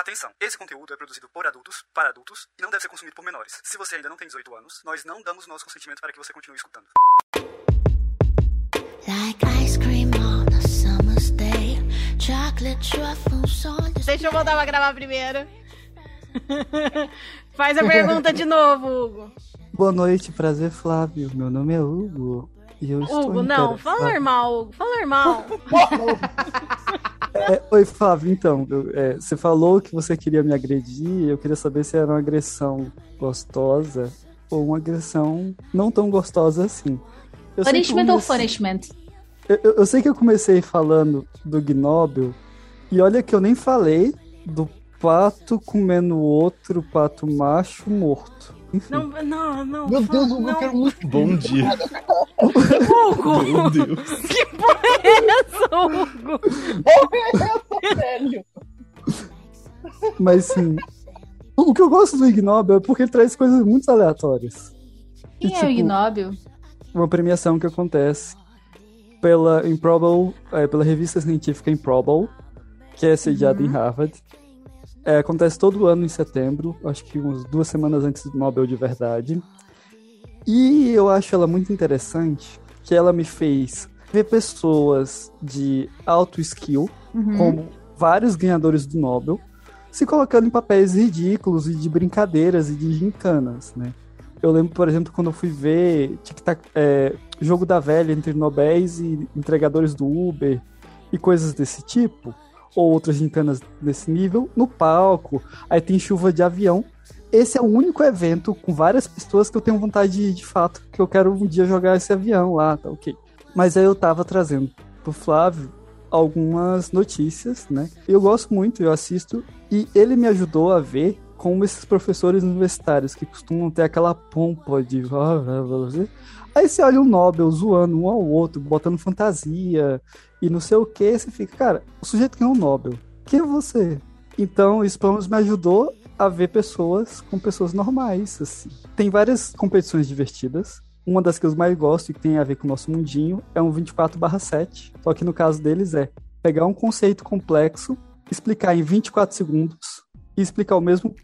Atenção, esse conteúdo é produzido por adultos, para adultos, e não deve ser consumido por menores. Se você ainda não tem 18 anos, nós não damos nosso consentimento para que você continue escutando. Deixa eu voltar pra gravar primeiro. Faz a pergunta de novo, Hugo. Boa noite, prazer, Flávio. Meu nome é Hugo. E eu estou Hugo, não, interessado- fala normal, Hugo, fala normal. É, oi, Flávio, então, eu- é, você falou que você queria me agredir, eu queria saber se era uma agressão gostosa ou uma agressão não tão gostosa assim. Eu Punishment ou punishment? Eu, eu- eu sei que eu comecei falando do Gnóbio, e olha que eu nem falei do pato comendo outro pato macho morto. Enfim, Não, não, não. Meu Deus, Hugo, eu não. quero muito. Bom dia. Hugo! Meu Deus. Que porra é essa, Hugo? velho. mas sim. O o que eu gosto do Ignóbio é porque ele traz coisas muito aleatórias. E, Quem é o tipo, Ignóbil? uma premiação que acontece pela Improbable, é, pela revista científica Improbable, que é sediada em Harvard. É, acontece todo ano em setembro, acho que umas duas semanas antes do Nobel de verdade. E eu acho ela muito interessante, que ela me fez ver pessoas de alto skill, como vários ganhadores do Nobel, se colocando em papéis ridículos e de brincadeiras e de gincanas, né? Eu lembro, por exemplo, quando eu fui ver tic-tac, é, jogo da velha entre nobéis e entregadores do Uber e coisas desse tipo, ou outras gincanas desse nível, no palco. Aí tem chuva de avião. Esse é o único evento com várias pessoas que eu tenho vontade de, de fato, que eu quero um dia jogar esse avião lá, tá ok. Mas aí eu tava trazendo pro Flávio algumas notícias, né? Eu gosto muito, eu assisto, e ele me ajudou a ver como esses professores universitários que costumam ter aquela pompa de. Aí você olha o Nobel zoando um ao outro, botando fantasia e não sei o que, você fica, cara, o sujeito ganhou o Nobel. Quem é você? Então, isso pelo me ajudou a ver pessoas com pessoas normais, assim. Tem várias competições divertidas. Uma das que eu mais gosto e que tem a ver com o nosso mundinho é um 24/7. Só que no caso deles é pegar um conceito complexo, explicar em 24 segundos e explicar o mesmo,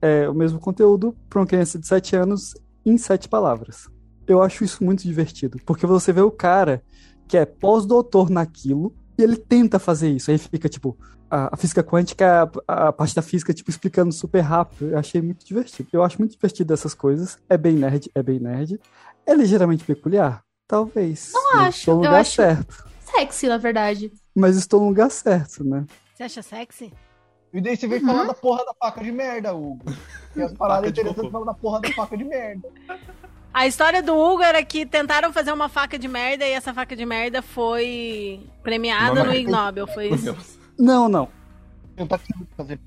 é, o mesmo conteúdo para uma criança de 7 anos em 7 palavras. Eu acho isso muito divertido, porque você vê o cara que é pós-doutor naquilo e ele tenta fazer isso. Aí fica tipo, a, a física quântica, a, a parte da física, tipo, explicando super rápido. Eu achei muito divertido. Eu acho muito divertido essas coisas. É bem nerd, é bem nerd. É ligeiramente peculiar? Talvez. Não Mas acho, Estou no eu lugar acho- certo. Sexy, na verdade. Mas estou no lugar certo, né? Você acha sexy? E daí você veio falar da porra da faca de merda, Hugo. E as paradas interessantes falam da porra da faca de merda. A história do Hugo era que tentaram fazer uma faca de merda e essa faca de merda foi premiada no. Ig Nobel. Foi isso. Não, não.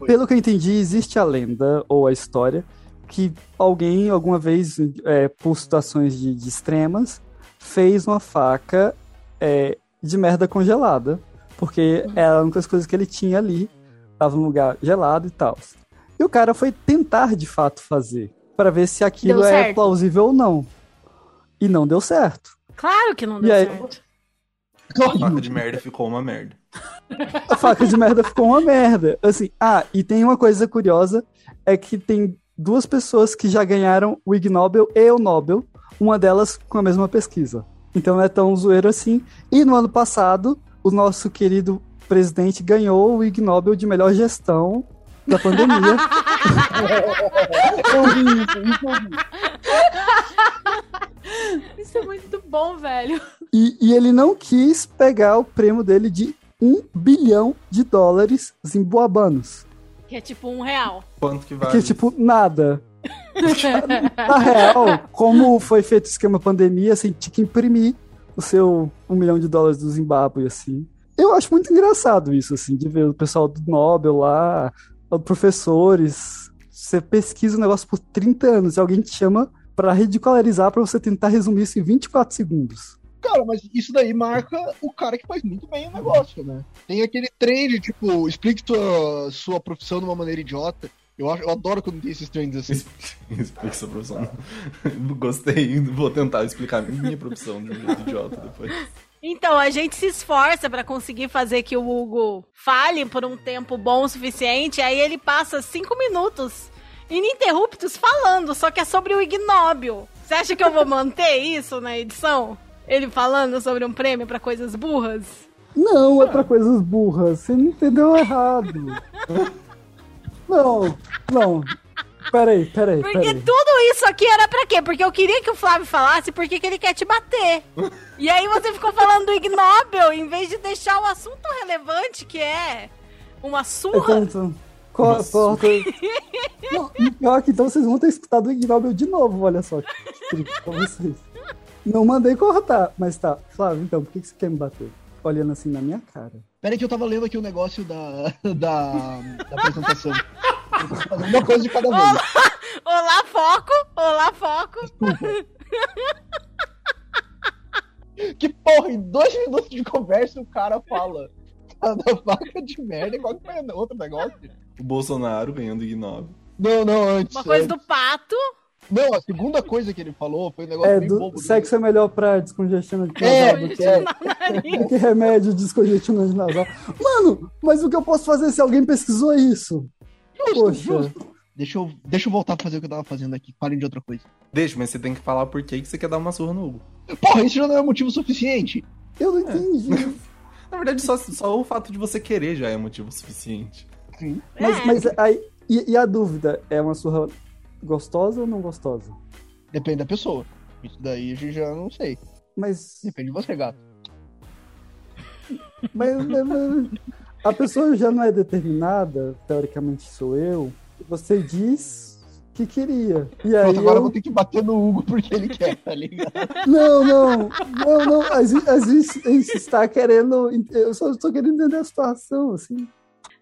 Pelo que eu entendi, existe a lenda ou a história que alguém, alguma vez, é, por situações de, de extremas, fez uma faca é, de merda congelada. Porque era uma das coisas que ele tinha ali. Tava num lugar gelado e tal. E o cara foi tentar de fato fazer. Pra ver se aquilo é plausível ou não. E não deu certo. Claro que não E deu aí? certo. A faca de merda ficou uma merda. A faca de merda ficou uma merda. Assim, ah, e tem uma coisa curiosa, é que tem duas pessoas que já ganharam o Ig Nobel e o Nobel, uma delas com a mesma pesquisa. Então não é tão zoeiro assim. E no ano passado, o nosso querido presidente ganhou o Ig Nobel de melhor gestão da pandemia. Eu vi isso, isso eu vi. Isso é muito bom, velho. e, e ele não quis pegar o prêmio dele de um bilhão de dólares zimbabuanos. Que é tipo um real. Quanto que vale? Que é tipo nada. Na real, como foi feito o esquema pandemia, assim, tinha que imprimir o seu um milhão de dólares do Zimbábue, assim. Eu acho muito engraçado isso, assim, de ver o pessoal do Nobel lá, professores. Você pesquisa o negócio por 30 anos e alguém te chama pra ridicularizar pra você tentar resumir isso em 24 segundos. Cara, mas isso daí marca o cara que faz muito bem o negócio, né? Tem aquele trend, tipo, explique sua, sua profissão de uma maneira idiota. Eu, acho, eu adoro quando tem esses trends assim. Explica sua profissão. Gostei, vou tentar explicar minha profissão de um jeito idiota depois. Então, a gente se esforça pra conseguir fazer que o Hugo fale por um tempo bom o suficiente, aí ele passa cinco minutos ininterruptos falando, só que é sobre o ignóbil. Você acha que eu vou manter isso na edição? Ele falando sobre um prêmio pra coisas burras? Não, é pra coisas burras. Você não entendeu errado. Não, não. Peraí, peraí, Porque peraí. tudo isso aqui era pra quê? Porque eu queria que o Flávio falasse porque que ele quer te bater. E aí você ficou falando do ignóbil em vez de deixar o assunto relevante que é uma surra. Então, co- corta. Pior que então vocês vão ter escutado o Ignóbil de novo, olha só. Pra vocês. Não mandei cortar, mas tá. Flávio, então, por que que você quer me bater? Olhando assim na minha cara. Pera aí que eu tava lendo aqui o negócio da, da, da apresentação. Uma coisa de cada vez. Olá, foco! Olá, foco! Que porra, em dois minutos de conversa o cara fala tá da vaca de merda, qual que foi outro negócio? O Bolsonaro ganhando Ignob. Não, não, antes. Uma coisa antes. do pato. Não, a segunda coisa que ele falou foi um negócio É, bem do, bobo. sexo é melhor pra descongestionante É, nasal do que, é. Que remédio descongestionante nasal. Mano, mas o que eu posso fazer se alguém pesquisou isso? Justo, Poxa. justo. Deixa eu, deixa eu voltar pra fazer o que eu tava fazendo aqui. Parem de outra coisa. Deixa, mas você tem que falar por que que você quer dar uma surra no Hugo. Porra, isso já não é motivo suficiente. Eu não entendi. Na verdade, só, só o fato de você querer já é motivo suficiente. Mas, É. mas aí. E, e a dúvida? É uma surra gostosa ou não gostosa? Depende da pessoa. Isso daí a gente já não sei. Mas. Depende de você, gato. mas, mas- mas a pessoa já não é determinada, teoricamente sou eu. Você diz que queria. E aí Pronto, agora eu eu... vou ter que bater no Hugo porque ele quer, tá ligado? Não, não, não, não. A gente, a gente- está querendo. Eu só estou querendo entender a situação, assim.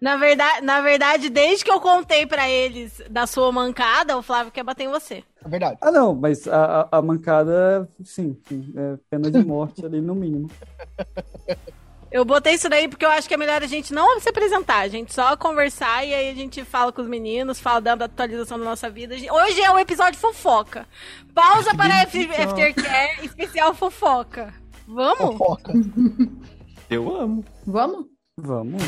Na verdade, na verdade, desde que eu contei pra eles da sua mancada, o Flávio quer bater em você. É verdade. Ah, não, mas a, a, a mancada, sim, sim, é pena de morte ali no mínimo. Eu botei isso daí porque eu acho que é melhor a gente não se apresentar, a gente só conversar e aí a gente fala com os meninos, fala da atualização da nossa vida. Hoje é o episódio fofoca. Pausa para F- Aftercare, especial fofoca. Vamos? Fofoca. Eu amo. Vamos? Vamos.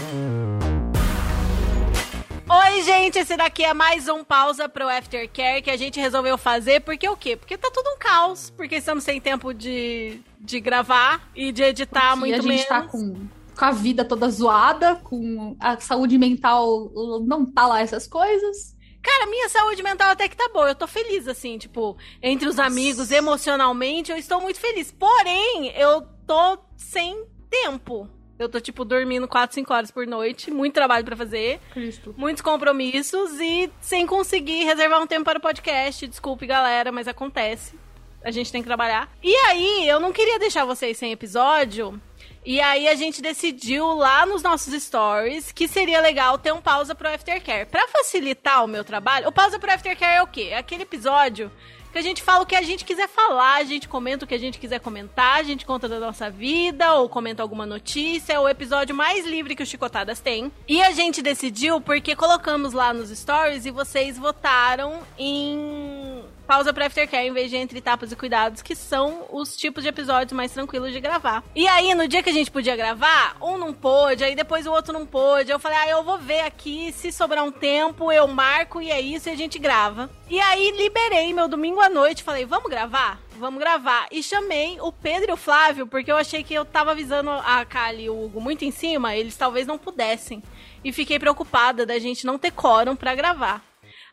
Oi, gente, esse daqui é mais um pausa pro Aftercare que a gente resolveu fazer. Porque o quê? Porque tá tudo um caos. Porque estamos sem tempo de, de gravar e de editar Porque muito a gente menos. tá com, com a vida toda zoada, com a saúde mental não tá lá essas coisas. Cara, minha saúde mental até que tá boa. Eu tô feliz, assim, tipo, entre os amigos, emocionalmente, eu estou muito feliz. Porém, eu tô sem tempo. Eu tô, tipo, dormindo 4, 5 horas por noite, muito trabalho pra fazer, Cristo. muitos compromissos e sem conseguir reservar um tempo para o podcast. Desculpe, galera, mas acontece. A gente tem que trabalhar. E aí, eu não queria deixar vocês sem episódio. E aí a gente decidiu lá nos nossos stories que seria legal ter um pausa pro Aftercare. Pra facilitar o meu trabalho, o pausa pro Aftercare é o quê? É aquele episódio que a gente fala o que a gente quiser falar, a gente comenta o que a gente quiser comentar, a gente conta da nossa vida, ou comenta alguma notícia, é o episódio mais livre que o Chicotadas tem. E a gente decidiu porque colocamos lá nos stories e vocês votaram em pausa pra Aftercare em vez de Entre Tapas e Cuidados, que são os tipos de episódios mais tranquilos de gravar. E aí, no dia que a gente podia gravar, um não pôde, aí depois o outro não pôde. Eu falei, ah, eu vou ver aqui, se sobrar um tempo, eu marco e é isso, e a gente grava. E aí, liberei meu domingo à noite, falei, vamos gravar? Vamos gravar. E chamei o Pedro e o Flávio, porque eu achei que eu tava avisando a Kali e o Hugo muito em cima, eles talvez não pudessem. E fiquei preocupada da gente não ter quórum pra gravar.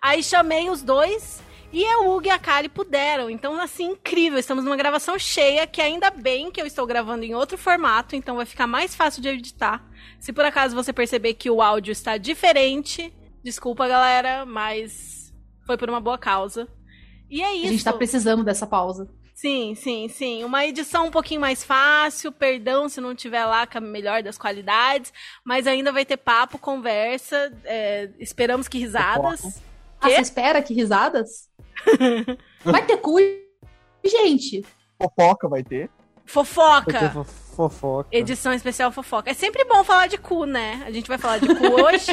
Aí chamei os dois e a Hugo e a Kali puderam. Então, assim, incrível. Estamos numa gravação cheia, que ainda bem que eu estou gravando em outro formato, então vai ficar mais fácil de editar. Se por acaso você perceber que o áudio está diferente, desculpa, galera, mas foi por uma boa causa. E é isso. A gente tá precisando dessa pausa. Sim, sim, sim. Uma edição um pouquinho mais fácil, perdão se não tiver lá com a melhor das qualidades, mas ainda vai ter papo, conversa, é, esperamos que risadas. Ah, você espera que risadas? Vai ter cu, gente. Fofoca vai ter. Vai ter Fofoca! fo- fofoca. Edição especial fofoca. É sempre bom falar de cu, né? A gente vai falar de cu hoje.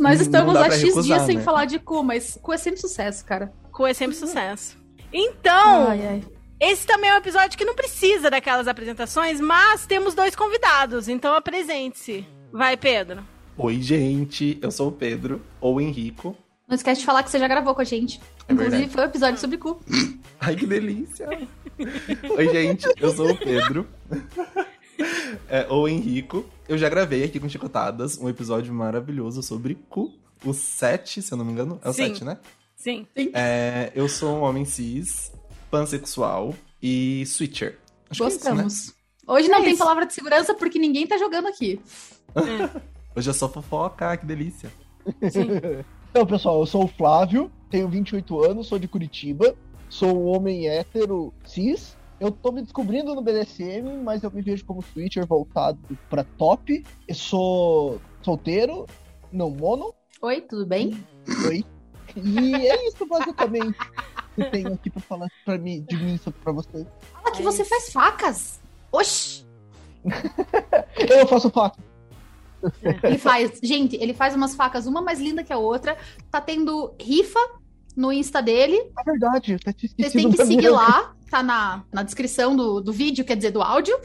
Nós estamos há X recusar, dias sem né? falar de cu, mas cu é sempre sucesso, cara. cu é sempre sucesso. Então, Ai, ai. Esse também é um episódio que não precisa daquelas apresentações, mas temos dois convidados, então apresente-se. Vai, Pedro. Oi, gente, eu sou o Pedro, ou Henrico. Não esquece de falar que você já gravou com a gente. É Inclusive, verdade. foi o episódio sobre cu. Ai, que delícia! Oi, gente, eu sou o Pedro. É, ou Henrico. Eu já gravei aqui com Chicotadas um episódio maravilhoso sobre cu. O 7, se eu não me engano. É o Sim. 7, né? Sim. É, eu sou um homem cis, pansexual e switcher. Acho que é isso, né? Gostamos. Hoje não É tem isso. palavra de segurança porque ninguém tá jogando aqui. Hoje eu sou fofoca, que delícia. Então, pessoal, eu sou o Flávio, tenho 28 anos, sou de Curitiba, sou um homem hétero cis. Eu tô me descobrindo no BDSM, mas eu me vejo como switcher voltado pra top. Eu sou solteiro, não mono. Oi, tudo bem? Oi. E é isso, basicamente, que eu tenho aqui pra falar pra mim, de mim sobre pra vocês. Fala que É você isso. faz facas. Oxi! Eu faço faca. Ele faz. Gente, ele faz umas facas, uma mais linda que a outra. Tá tendo rifa no Insta dele. É verdade, eu Vocês têm que seguir lá. Tá na, na descrição do, do vídeo, quer dizer, do áudio.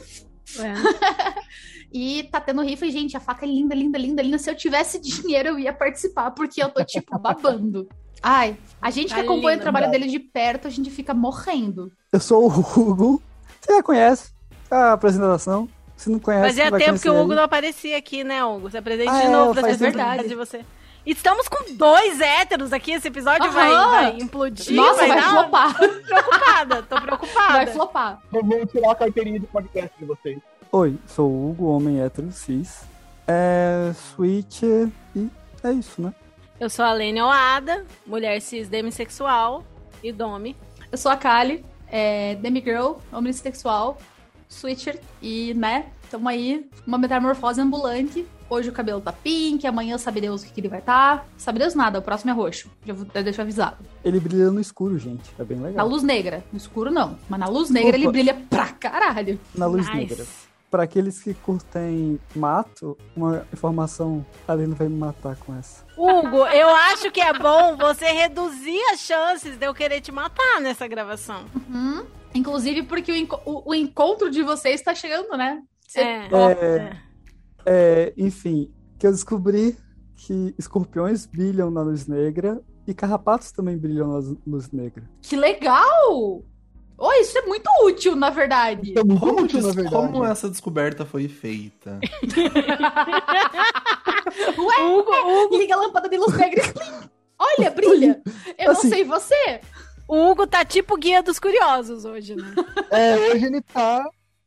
É. E tá tendo rifa. E, gente, a faca é linda, linda, linda, linda. Se eu tivesse dinheiro, eu ia participar, porque eu tô, tipo, babando. Ai, a gente que Tá acompanha linda, o trabalho verdade. dele de perto, a gente fica morrendo. Eu sou o Hugo. Você já conhece a apresentação? Se não conhece, Fazia vai tempo que o Hugo ele. não aparecia aqui, né, Hugo? Se apresente Ah, de é, novo pra faz verdade de você. Estamos com dois héteros aqui, esse episódio Aham. vai, vai implodir, Nossa, vai, uma- flopar. preocupada, tô preocupada. Vai flopar. Vamos tirar a carteirinha de podcast de vocês. Oi, sou o Hugo, homem hétero cis. É. Switcher e é isso, né? Eu sou a Lene Oada, mulher cis demissexual e dome. Eu sou a Kali, é, demigirl, homossexual, switcher e, né, tamo aí, uma metamorfose ambulante. Hoje o cabelo tá pink, amanhã sabe Deus o que, que ele vai tá. Sabe Deus nada, o próximo é roxo. Já, vou, já deixo avisado. Ele brilha no escuro, gente. É bem Na legal. luz negra. No escuro não. Mas na luz negra ele Opa. brilha pra caralho. Na luz Nice. negra. Pra aqueles que curtem mato, uma informação. A Aline vai me matar com essa. Hugo, eu acho que é bom você reduzir as chances de eu querer te matar nessa gravação. Uhum. Inclusive porque o, enco- o- o encontro de vocês tá chegando, né? Cê- É. é. É, enfim, que eu descobri que escorpiões brilham na luz negra e carrapatos também brilham na luz- negra. Que legal! Oh, isso é muito útil, na verdade. Tá muito Como, útil, na verdade. como essa descoberta foi feita? Ué, Hugo, Hugo, liga a lâmpada de luz negra. e. Olha, brilha. Eu Assim. não sei você. o Hugo tá tipo guia dos curiosos hoje, né? É, hoje ele tá.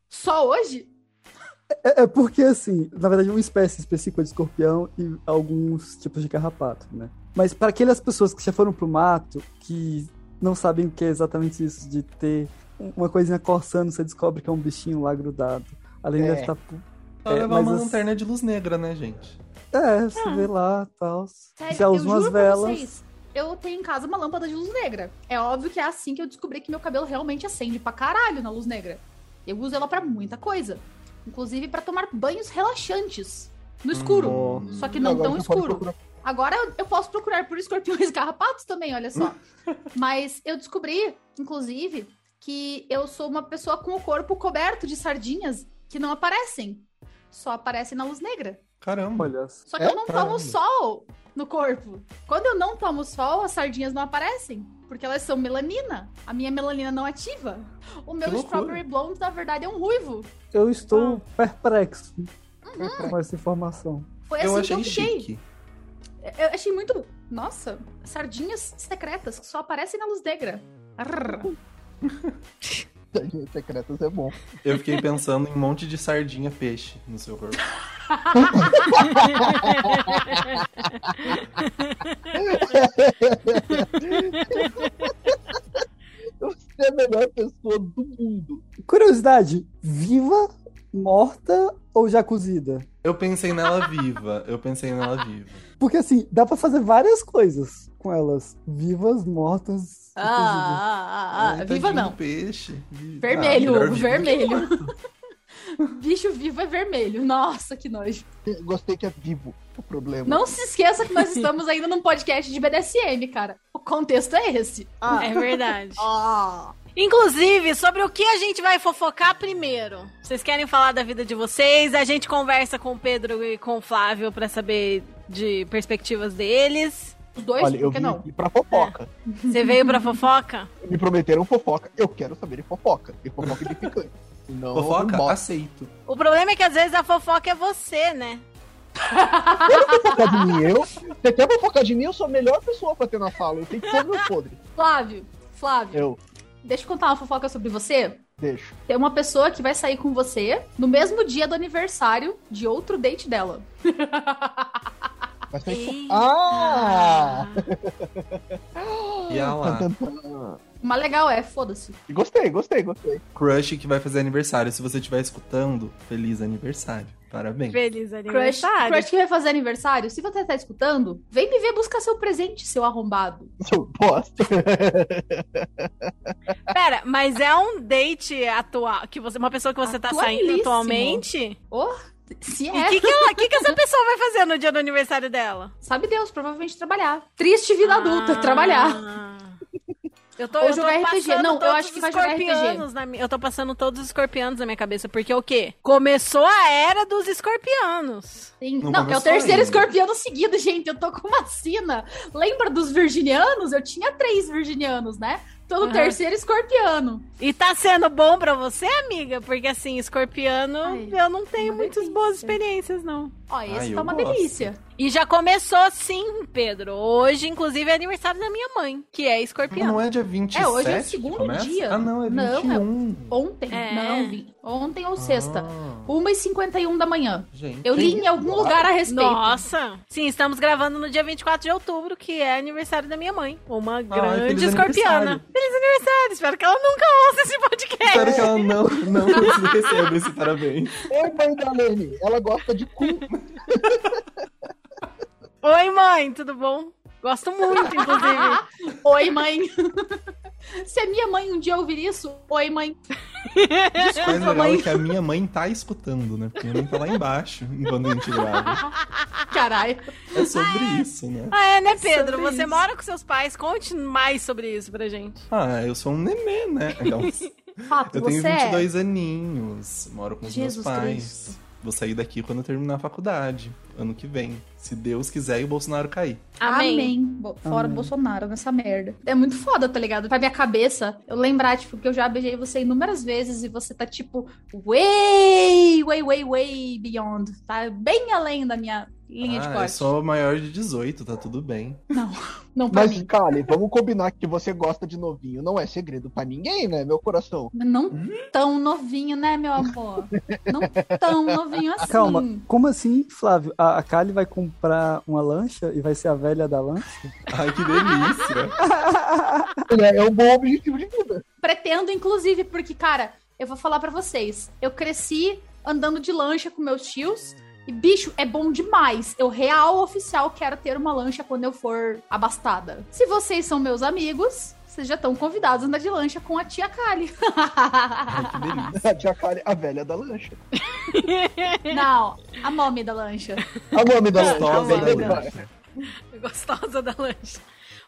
Só hoje? É, é porque, assim, na verdade, uma espécie específica de escorpião e alguns tipos de carrapato, né? Mas para aquelas pessoas que já foram pro mato, que não sabem o que é exatamente isso de ter uma coisinha coçando, você descobre que é um bichinho lá grudado. Além É. deve estar. Só É, levar mas uma as- lanterna de luz negra, né, gente? É, você vê lá e tal. Sério, Já eu usa umas velas. vocês. Eu tenho em casa uma lâmpada de luz negra. É óbvio que é assim que eu descobri que meu cabelo realmente acende pra caralho na luz negra. Eu uso ela pra muita coisa. Inclusive pra tomar banhos relaxantes. No escuro. Nossa. Só que não tão escuro. Agora eu- posso procurar por escorpiões carrapatos também, olha só. Mas eu descobri, inclusive, que eu sou uma pessoa com o corpo coberto de sardinhas que não aparecem. Só aparecem na luz negra. Caramba. Olha, Só que É? eu não tomo sol no corpo. Quando eu não tomo sol, as sardinhas não aparecem. Porque elas são melanina. A minha melanina não ativa. O meu Que strawberry blonde, na verdade, é um ruivo. eu estou perplexo Uhum. com essa informação. Foi assim eu que achei eu fiquei. chique. Eu achei muito. Nossa, sardinhas secretas que só aparecem na luz negra. Arr. Sardinhas secretas é bom. Eu fiquei pensando em um monte de sardinha peixe no seu corpo. Você é a melhor pessoa do mundo. Curiosidade: viva, morta ou já cozida? Eu pensei nela viva. Eu pensei nela viva. Porque assim, dá pra fazer várias coisas com elas. Vivas, mortas. E Ah, ah, ah, Ai, viva tadinho não. Peixe. Vermelho, Ah, vermelho. Bicho vivo é vermelho. Nossa, que nojo. Gostei que é vivo o problema. Não se esqueça que nós estamos ainda num podcast de BDSM, cara. O contexto é esse. Ah. É verdade. Ah. Inclusive, sobre o que a gente vai fofocar primeiro. Vocês querem falar da vida de vocês? A gente conversa com o Pedro e com o Flávio pra saber de perspectivas deles. Os dois, Olha, eu por que vim não? aqui pra fofoca. Você veio pra fofoca? Me prometeram fofoca. Eu quero saber de fofoca. E fofoca de picante. Não, Fofoca? bota. Aceito. O problema é que às vezes a fofoca é você, né? fofocar de mim, eu. Você quer fofocar de mim? Eu sou a melhor pessoa pra ter na sala. Eu tenho que pôr meu podre. Flávio, Flávio, Eu deixa eu contar uma fofoca sobre você. deixo. Tem uma pessoa que vai sair com você no mesmo dia do aniversário de outro date dela. Mas tem. Ah! E a lá. Uma legal é, foda-se. Gostei, gostei, gostei. Crush que vai fazer aniversário. Se você estiver escutando, feliz aniversário. Parabéns. Feliz Crush, aniversário. crush que vai fazer aniversário, se você tá escutando, vem me ver buscar seu presente, seu arrombado. Seu bosta. Pera, mas é um date atual, que você, uma pessoa que você tá saindo atualmente? Oh, se E é, o que, que, ela- que, que essa pessoa vai fazer no dia do aniversário dela? sabe Deus, provavelmente trabalhar. Triste vida adulta, trabalhar. Ah. Eu tô, Ou eu tô jogar RPG. passando Não, eu todos acho que os vai jogar RPG. escorpianos na minha- Eu tô passando todos os escorpianos na minha cabeça, porque o quê? Começou a era dos escorpianos. Sim. Não Não, é o terceiro ainda. escorpião seguido, gente. Eu tô com uma sina. Lembra dos virginianos? Eu tinha três virginianos, né? Tô no Aham. terceiro escorpiano. E tá sendo bom pra você, amiga? Porque assim, escorpiano, Ai, eu não tenho muitas boas experiências, não. Ó, esse Ai, tá eu uma gosto. delícia. E já começou sim, Pedro. Hoje, inclusive, é aniversário da minha mãe, que é escorpiano. Não é dia 27 É, hoje é o segundo dia. Ah, não, é Não, é 21. Ontem, É. não, vi. Ontem ou sexta. Ah, 1h51 da manhã. gente. Eu li em algum lugar a respeito. Nossa! Sim, estamos gravando no dia 24 de outubro, que é aniversário da minha mãe. Uma grande feliz escorpiana. aniversário. Feliz aniversário! Espero que ela nunca ouça esse podcast. Espero que ela não, não receba esse parabéns. Oi, mãe da Lene. Ela gosta de cu. Oi, mãe, tudo bom? Gosto muito, inclusive. Oi, mãe. Se a minha mãe um dia ouvir isso, oi, mãe. Desculpa, legal mãe. é que a minha mãe tá escutando, né? Porque minha mãe tá lá embaixo enquanto a gente grava. Caralho. É sobre isso, né? Ah, é, né, Pedro? Sobre Você isso. mora com seus pais. Conte mais sobre isso pra gente. Ah, eu sou um nenê, né? Então, Fato, eu tenho você 22 aninhos, moro com os Jesus meus pais. Cristo. Vou sair daqui quando eu terminar a faculdade, ano que vem. Se Deus quiser e o Bolsonaro cair. é. Amém. Bo- Fora Amém. Bolsonaro nessa merda. É muito foda, tá ligado? Pra minha cabeça, eu lembrar, tipo, que eu já beijei você inúmeras vezes e você tá, tipo, way, way, way, way beyond. Tá bem além da minha linha de ah, corte. eu sou maior de 18, tá tudo bem. Não pra Mas, mim. Kali, vamos combinar que você gosta de novinho. Não é segredo pra ninguém, né, meu coração? Não tão novinho, né, meu amor? Não tão novinho assim. Calma, como assim, Flávio? A, a Kali vai comprar uma lancha e vai ser a velha da lancha? Ai, que delícia. É, é um bom objetivo de vida. Pretendo, inclusive, porque, cara, eu vou falar pra vocês. Eu cresci andando de lancha com meus tios. E, bicho, é bom demais. Eu, real oficial, quero ter uma lancha quando eu for abastada. Se vocês são meus amigos, vocês já estão convidados a andar de lancha com a tia Kali. A tia Kali, a velha da lancha. Não, a nome da lancha. A nome da lancha. a Gostosa da lancha. Gostosa da lancha.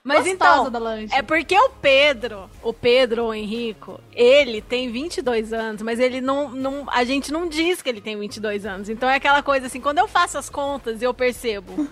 Mas Gostosa então, da lancha. é porque o Pedro, o Pedro, o Henrico, ele tem 22 anos, mas ele não, não. A gente não diz que ele tem 22 anos. Então é aquela coisa assim, quando eu faço as contas e eu percebo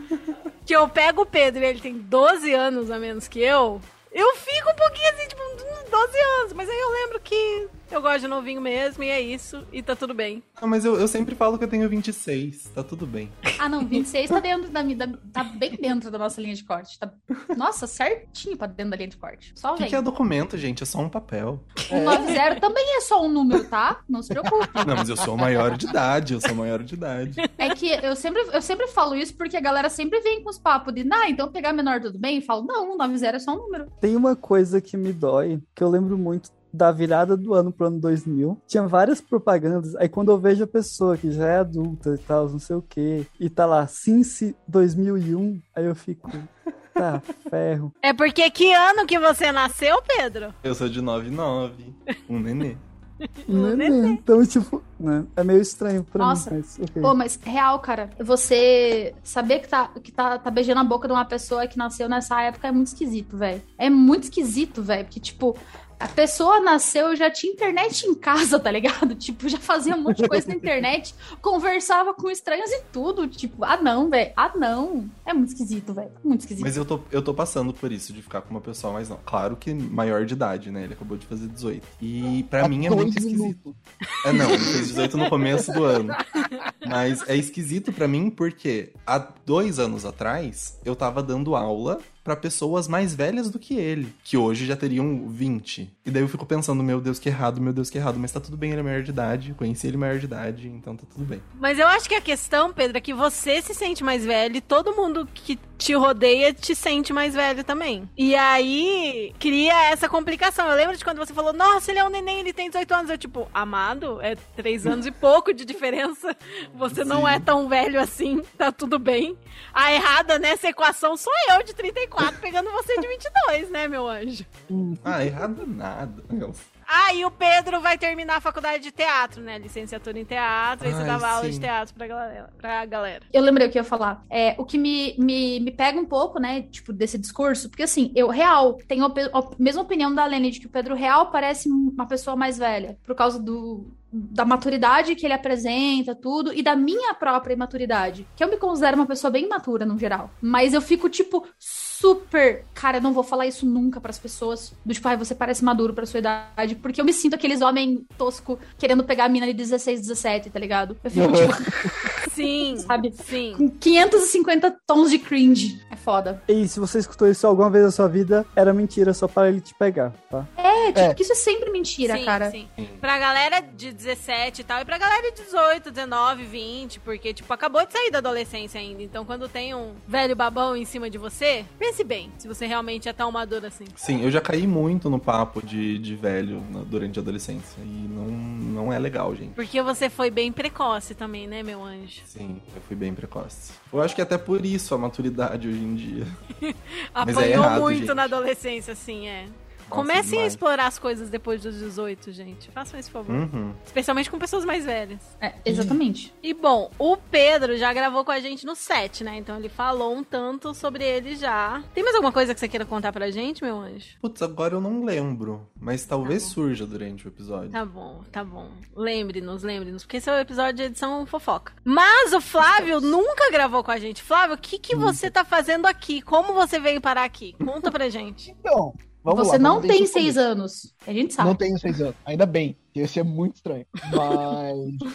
que eu pego o Pedro e ele tem 12 anos a menos que eu, eu fico um pouquinho assim, tipo, uns 12 anos. Mas aí eu lembro que eu gosto de novinho mesmo e é isso, e tá tudo bem. Não, mas eu, eu sempre falo que eu tenho 26, tá tudo bem. Ah, não, 26 tá dentro da, mi- da tá bem dentro da nossa linha de corte. Tá, nossa, certinho pra dentro da linha de corte. Só O que, é documento, gente? É só um papel. O 90 também é só um número, tá? Não se preocupe. Não, mas eu sou maior de idade, eu sou maior de idade. É que eu sempre, eu sempre falo isso porque a galera sempre vem com os papos de, ah, então pegar menor tudo bem? Eu falo, não, 90 é só um número. Tem uma coisa que me dói, que eu lembro muito da virada do ano pro ano 2000. Tinha várias propagandas, aí quando eu vejo a pessoa que já é adulta e tal, não sei o quê, e tá lá, Since 2001, aí eu fico, tá, ferro. É porque que ano que você nasceu, Pedro? Eu sou de 99, um nenê. Né, né? Então, tipo, né, é meio estranho pra Nossa. mim, mas ok. Pô, mas real, cara, você saber que tá, que tá, tá beijando a boca de uma pessoa que nasceu nessa época é muito esquisito, velho. É muito esquisito, velho. Porque, tipo, A pessoa nasceu e já tinha internet em casa, tá ligado? Tipo, já fazia um monte de coisa na internet, conversava com estranhos e tudo. Tipo, ah não, velho. Ah não. É muito esquisito, velho. Muito esquisito. Mas eu tô, eu tô passando por isso, de ficar com uma pessoa mais não. Claro que maior de idade, né? Ele acabou de fazer 18. E pra Há mim é muito esquisito. É, não, ele fez 18 no começo do ano. Mas é esquisito pra mim porque há dois anos atrás eu tava dando aula pra pessoas mais velhas do que ele, que hoje já teriam 20. E daí eu fico pensando, meu Deus, que errado, meu Deus, que errado. Mas tá tudo bem, ele é maior de idade, conheci ele maior de idade, então tá tudo bem. Mas eu acho que a questão, Pedro, é que você se sente mais velho e todo mundo que te rodeia te sente mais velho também. E aí cria essa complicação. Eu lembro de quando você falou, nossa, ele é um neném, ele tem 18 anos. Eu, tipo, amado, é 3 anos e pouco de diferença. Você não Sim. é tão velho assim, tá tudo bem. A errada nessa equação sou eu de 34 pegando você de 22, né, meu anjo? Ah, errado nada. Ah, e o Pedro vai terminar a faculdade de teatro, né? Licenciatura em teatro, e você dava aula de teatro pra galera. Pra galera. Eu lembrei o que eu ia falar. É, o que me, me, me pega um pouco, né, tipo, desse discurso, porque assim, eu real tenho a, a mesma opinião da Lene de que o Pedro Real parece uma pessoa mais velha, por causa do, da maturidade que ele apresenta, tudo, e da minha própria imaturidade. Que eu me considero uma pessoa bem imatura, no geral. Mas eu fico, tipo, super. Cara, eu não vou falar isso nunca pras pessoas. Do tipo, ai, você parece maduro pra sua idade. Porque eu me sinto aqueles homem tosco querendo pegar a mina de 16, 17, tá ligado? Eu fico, tipo, Sim, Sabe? Sim. com 550 tons de cringe. É foda. E se você escutou isso alguma vez na sua vida, era mentira só para ele te pegar, tá? É, tipo, É. que isso é sempre mentira, sim, cara. Sim. Pra galera de 17 e tal, e pra galera de 18, 19, 20, porque, tipo, acabou de sair da adolescência ainda. Então, quando tem um velho babão em cima de você, pense bem se você realmente é tão maduro assim. Sim, eu já caí muito no papo de, de velho na- durante a adolescência. E não, não é legal, gente. Porque você foi bem precoce também, né, meu anjo? Sim, eu fui bem precoce. Eu acho que até por isso a maturidade hoje em dia. É Apanhou errado, muito gente. na adolescência, assim, é. Comecem a explorar as coisas depois dos 18, gente. Façam esse favor. Uhum. Especialmente com pessoas mais velhas. É, exatamente. E bom, o Pedro já gravou com a gente no set, né? Então ele falou um tanto sobre ele já. Tem mais alguma coisa que você queira contar pra gente, meu anjo? Putz, agora eu não lembro. Mas talvez Tá surja durante o episódio. Tá bom, tá bom. Lembre-nos, lembre-nos, porque esse é o episódio de edição fofoca. Mas o Flávio nunca gravou com a gente. Flávio, o que, que você tá fazendo aqui? Como você veio parar aqui? Conta pra gente. Então, vamos Você lá, não tem seis começo. anos. A gente sabe. Não tenho seis anos. Ainda bem. Ia ser muito estranho. Mas.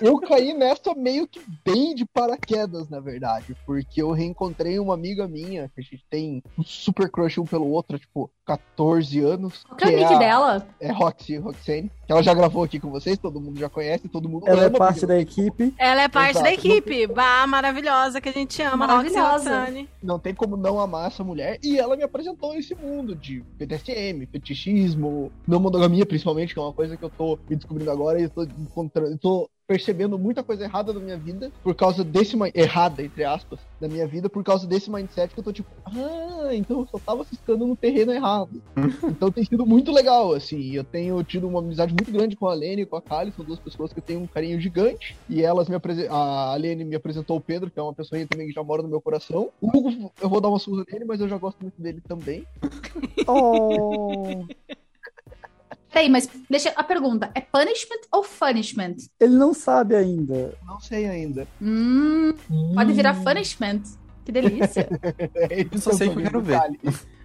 Eu caí nessa meio que bem de paraquedas, na verdade. Porque eu reencontrei uma amiga minha, que a gente tem um super crush um pelo outro, há, tipo, 14 anos. Qual que é o nick a- dela? É Roxy, Roxane. Que ela já gravou aqui com vocês, todo mundo já conhece, todo mundo Ela é parte da equipe. Ela é parte da Exato. equipe. Bah, maravilhosa, que a gente ama. Roxy Maravilhosa. Roxane. Não tem como não amar essa mulher. E ela me apresentou esse mundo de BDSM, fetichismo, não monogamia, principalmente, que é uma coisa que eu tô me descobrindo agora e eu tô encontrando. Eu tô percebendo muita coisa errada na minha vida por causa desse. Errada, entre aspas, da minha vida, por causa desse mindset que eu tô tipo, ah, então eu só tava ficando no terreno errado. então tem sido muito legal, assim. Eu tenho tido uma amizade muito grande com a Lene e com a Kali, são duas pessoas que eu tenho um carinho gigante. E elas me apresentam. A Lene me apresentou o Pedro, que é uma pessoa aí também que já mora no meu coração. O Hugo, eu vou dar uma surra nele, mas eu já gosto muito dele também. Oh, Peraí, mas deixa a pergunta. É punishment ou punishment? ele não sabe ainda. Não sei ainda. Hum, pode virar Hum. punishment. Que delícia. É, Eu só sei que eu quero ver.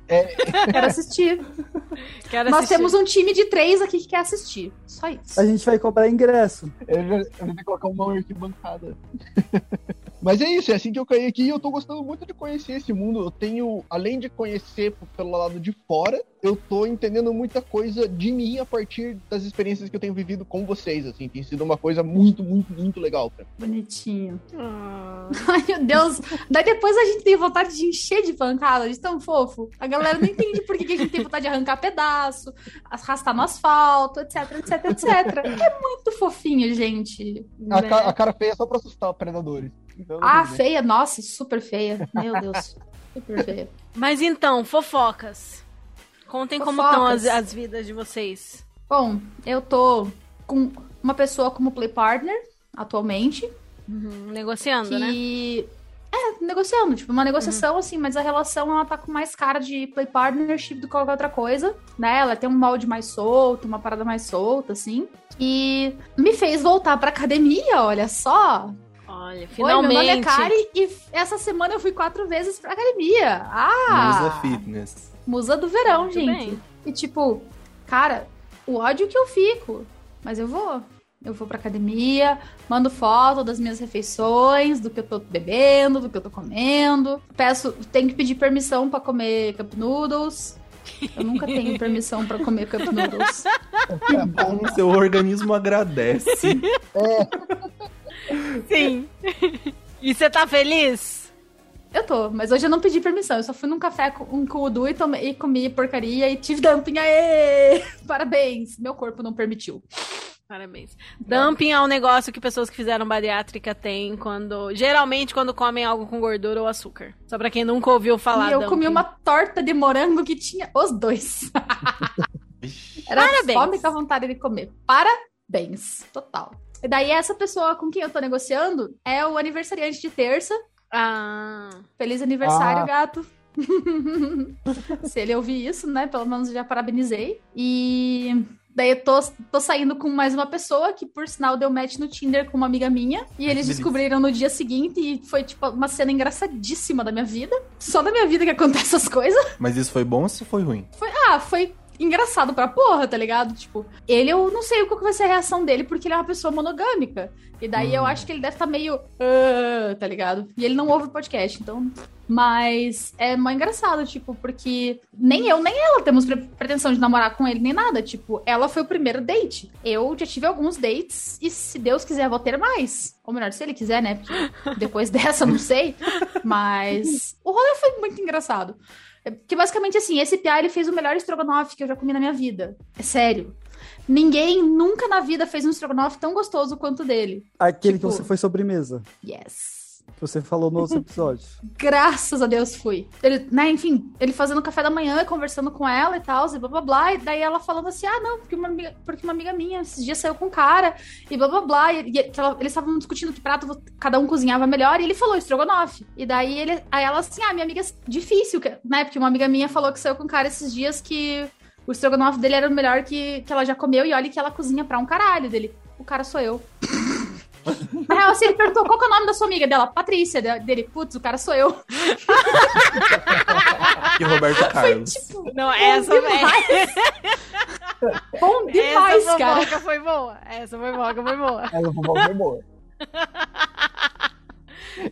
É, Quero assistir. Quero Nós assistir. temos um time de três aqui que quer assistir. Só isso. A gente vai cobrar ingresso. já tenho que colocar uma arquibancada. Mas é isso, é assim que eu caí aqui e eu tô gostando muito de conhecer esse mundo. Eu tenho, além de conhecer pelo lado de fora, eu tô entendendo muita coisa de mim a partir das experiências que eu tenho vivido com vocês, assim. Tem sido uma coisa muito, muito, muito legal pra mim. Bonitinho. Ah. Ai, meu Deus. Daí depois a gente tem vontade de encher de pancada, de tão fofo. A galera não entende por que que a gente tem vontade de arrancar pedaço, arrastar no asfalto, etc, etc, etc. É muito fofinho, gente. A, Né? ca- a cara feia é só pra assustar predadores. Então, Ah, bem. feia, nossa, super feia. Meu Deus. Super feia. Mas então, fofocas. Contem como Fofocas. estão as, as vidas de vocês. Bom, eu tô com uma pessoa como play partner atualmente. Uhum, negociando, né? que É, negociando, tipo, uma negociação assim, mas a relação ela tá com mais cara de play partnership do que qualquer outra coisa, né? Ela tem um molde mais solto, uma parada mais solta, assim. E me fez voltar pra academia, olha só. Olha, Oi, finalmente. meu nome é Kari e essa semana eu fui quatro vezes pra academia. Ah! Musa Fitness. Musa do verão, Muito gente. bem. E tipo, cara, o ódio que eu fico, mas eu vou. Eu vou pra academia, mando foto das minhas refeições, do que eu tô bebendo, do que eu tô comendo. Peço, tenho que pedir permissão pra comer cup noodles. Eu nunca tenho permissão pra comer cup noodles. Que bom, seu organismo agradece. Sim. e você tá feliz? Eu tô, mas hoje eu não pedi permissão. Eu só fui num café com, com o Du e, tomei, e comi porcaria e tive dumping. Aê! Parabéns! Meu corpo não permitiu. Parabéns. Dumping é um negócio que pessoas que fizeram bariátrica têm quando. Geralmente quando comem algo com gordura ou açúcar. Só pra quem nunca ouviu falar. e eu dumping. comi uma torta de morango que tinha os dois. Era Parabéns. fome com a vontade de comer. Parabéns. Total. E daí, essa pessoa com quem eu tô negociando é o aniversariante de terça. Ah. Feliz aniversário, Ah. gato. Se ele ouvir isso, né? Pelo menos já parabenizei. E daí eu tô, tô saindo com mais uma pessoa que, por sinal, deu match no Tinder com uma amiga minha. E eles delícia. descobriram no dia seguinte e foi, tipo, uma cena engraçadíssima da minha vida. Só da minha vida que acontece essas coisas. Mas isso foi bom ou se foi ruim? Ah, foi engraçado pra porra, tá ligado? Tipo, ele eu não sei qual que vai ser a reação dele, porque ele é uma pessoa monogâmica. E daí eu acho que ele deve estar meio. "Ah", tá ligado? E ele não ouve o podcast, então. Mas é mó engraçado, tipo, porque nem eu nem ela temos pre- pretensão de namorar com ele nem nada. Tipo, ela foi o primeiro date. Eu já tive alguns dates e se Deus quiser, vou ter mais. Ou melhor, se ele quiser, né? Porque depois dessa, não sei. Mas o rolê foi muito engraçado. É Que basicamente assim, esse piá ele fez o melhor estrogonofe que eu já comi na minha vida. É sério. Ninguém nunca na vida fez um estrogonofe tão gostoso quanto dele. Aquele Tipo- que você foi sobremesa. Yes. Que você falou no outro episódio. Graças a Deus fui. Ele, né, enfim, ele fazendo café da manhã, e conversando com ela e tal, e blá blá blá. E daí ela falando assim: ah, não, porque uma amiga, porque uma amiga minha esses dias saiu com um cara, e blá blá blá. E, e ela- eles estavam discutindo que prato cada um cozinhava melhor, e ele falou estrogonofe. E daí ele, aí ela assim: ah, minha amiga, é difícil, né? Porque uma amiga minha falou que saiu com um cara esses dias que o estrogonofe dele era o melhor que, que ela já comeu, e olha que ela cozinha pra um caralho dele. O cara sou eu. Na real, assim, ele perguntou qual que é o nome da sua amiga dela, Patrícia, de- dele, putz, o cara sou eu. E Roberto Carlos. Tipo, Não, essa, demais. Bom demais, essa cara. fofoca foi boa. Essa fofoca foi boa. Ela foi boa.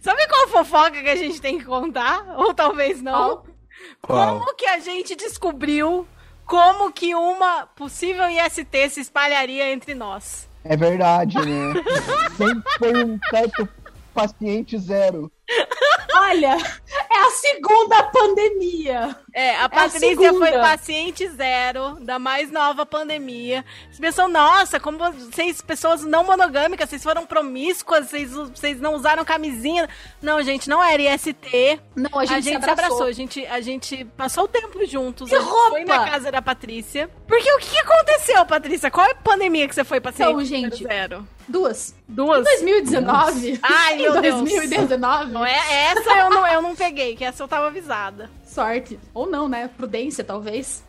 Sabe qual fofoca que a gente tem que contar? Ou talvez não? Qual? Como que a gente descobriu como que uma possível IST se espalharia entre nós? É verdade, né? Sempre foi um certo paciente zero. Olha, é a segunda pandemia. É, a a Patrícia segunda. foi paciente zero da mais nova pandemia. Vocês pensam, nossa, como vocês, pessoas não monogâmicas, vocês foram promíscuas, vocês, vocês não usaram camisinha. Não, gente, não era IST. Não, a A gente, gente, se se abraçou, abraçou. a gente, a gente passou o tempo juntos. Que a gente roupa! Foi na casa da Patrícia. Porque o que aconteceu, Patrícia? Qual é a pandemia que você foi paciente Então, gente, zero? Duas. Duas? Em 2019. Ai, meu em Deus. 2019. Não é, essa eu não, eu não peguei, que essa eu tava avisada. Sorte. Ou não, né? Prudência, talvez.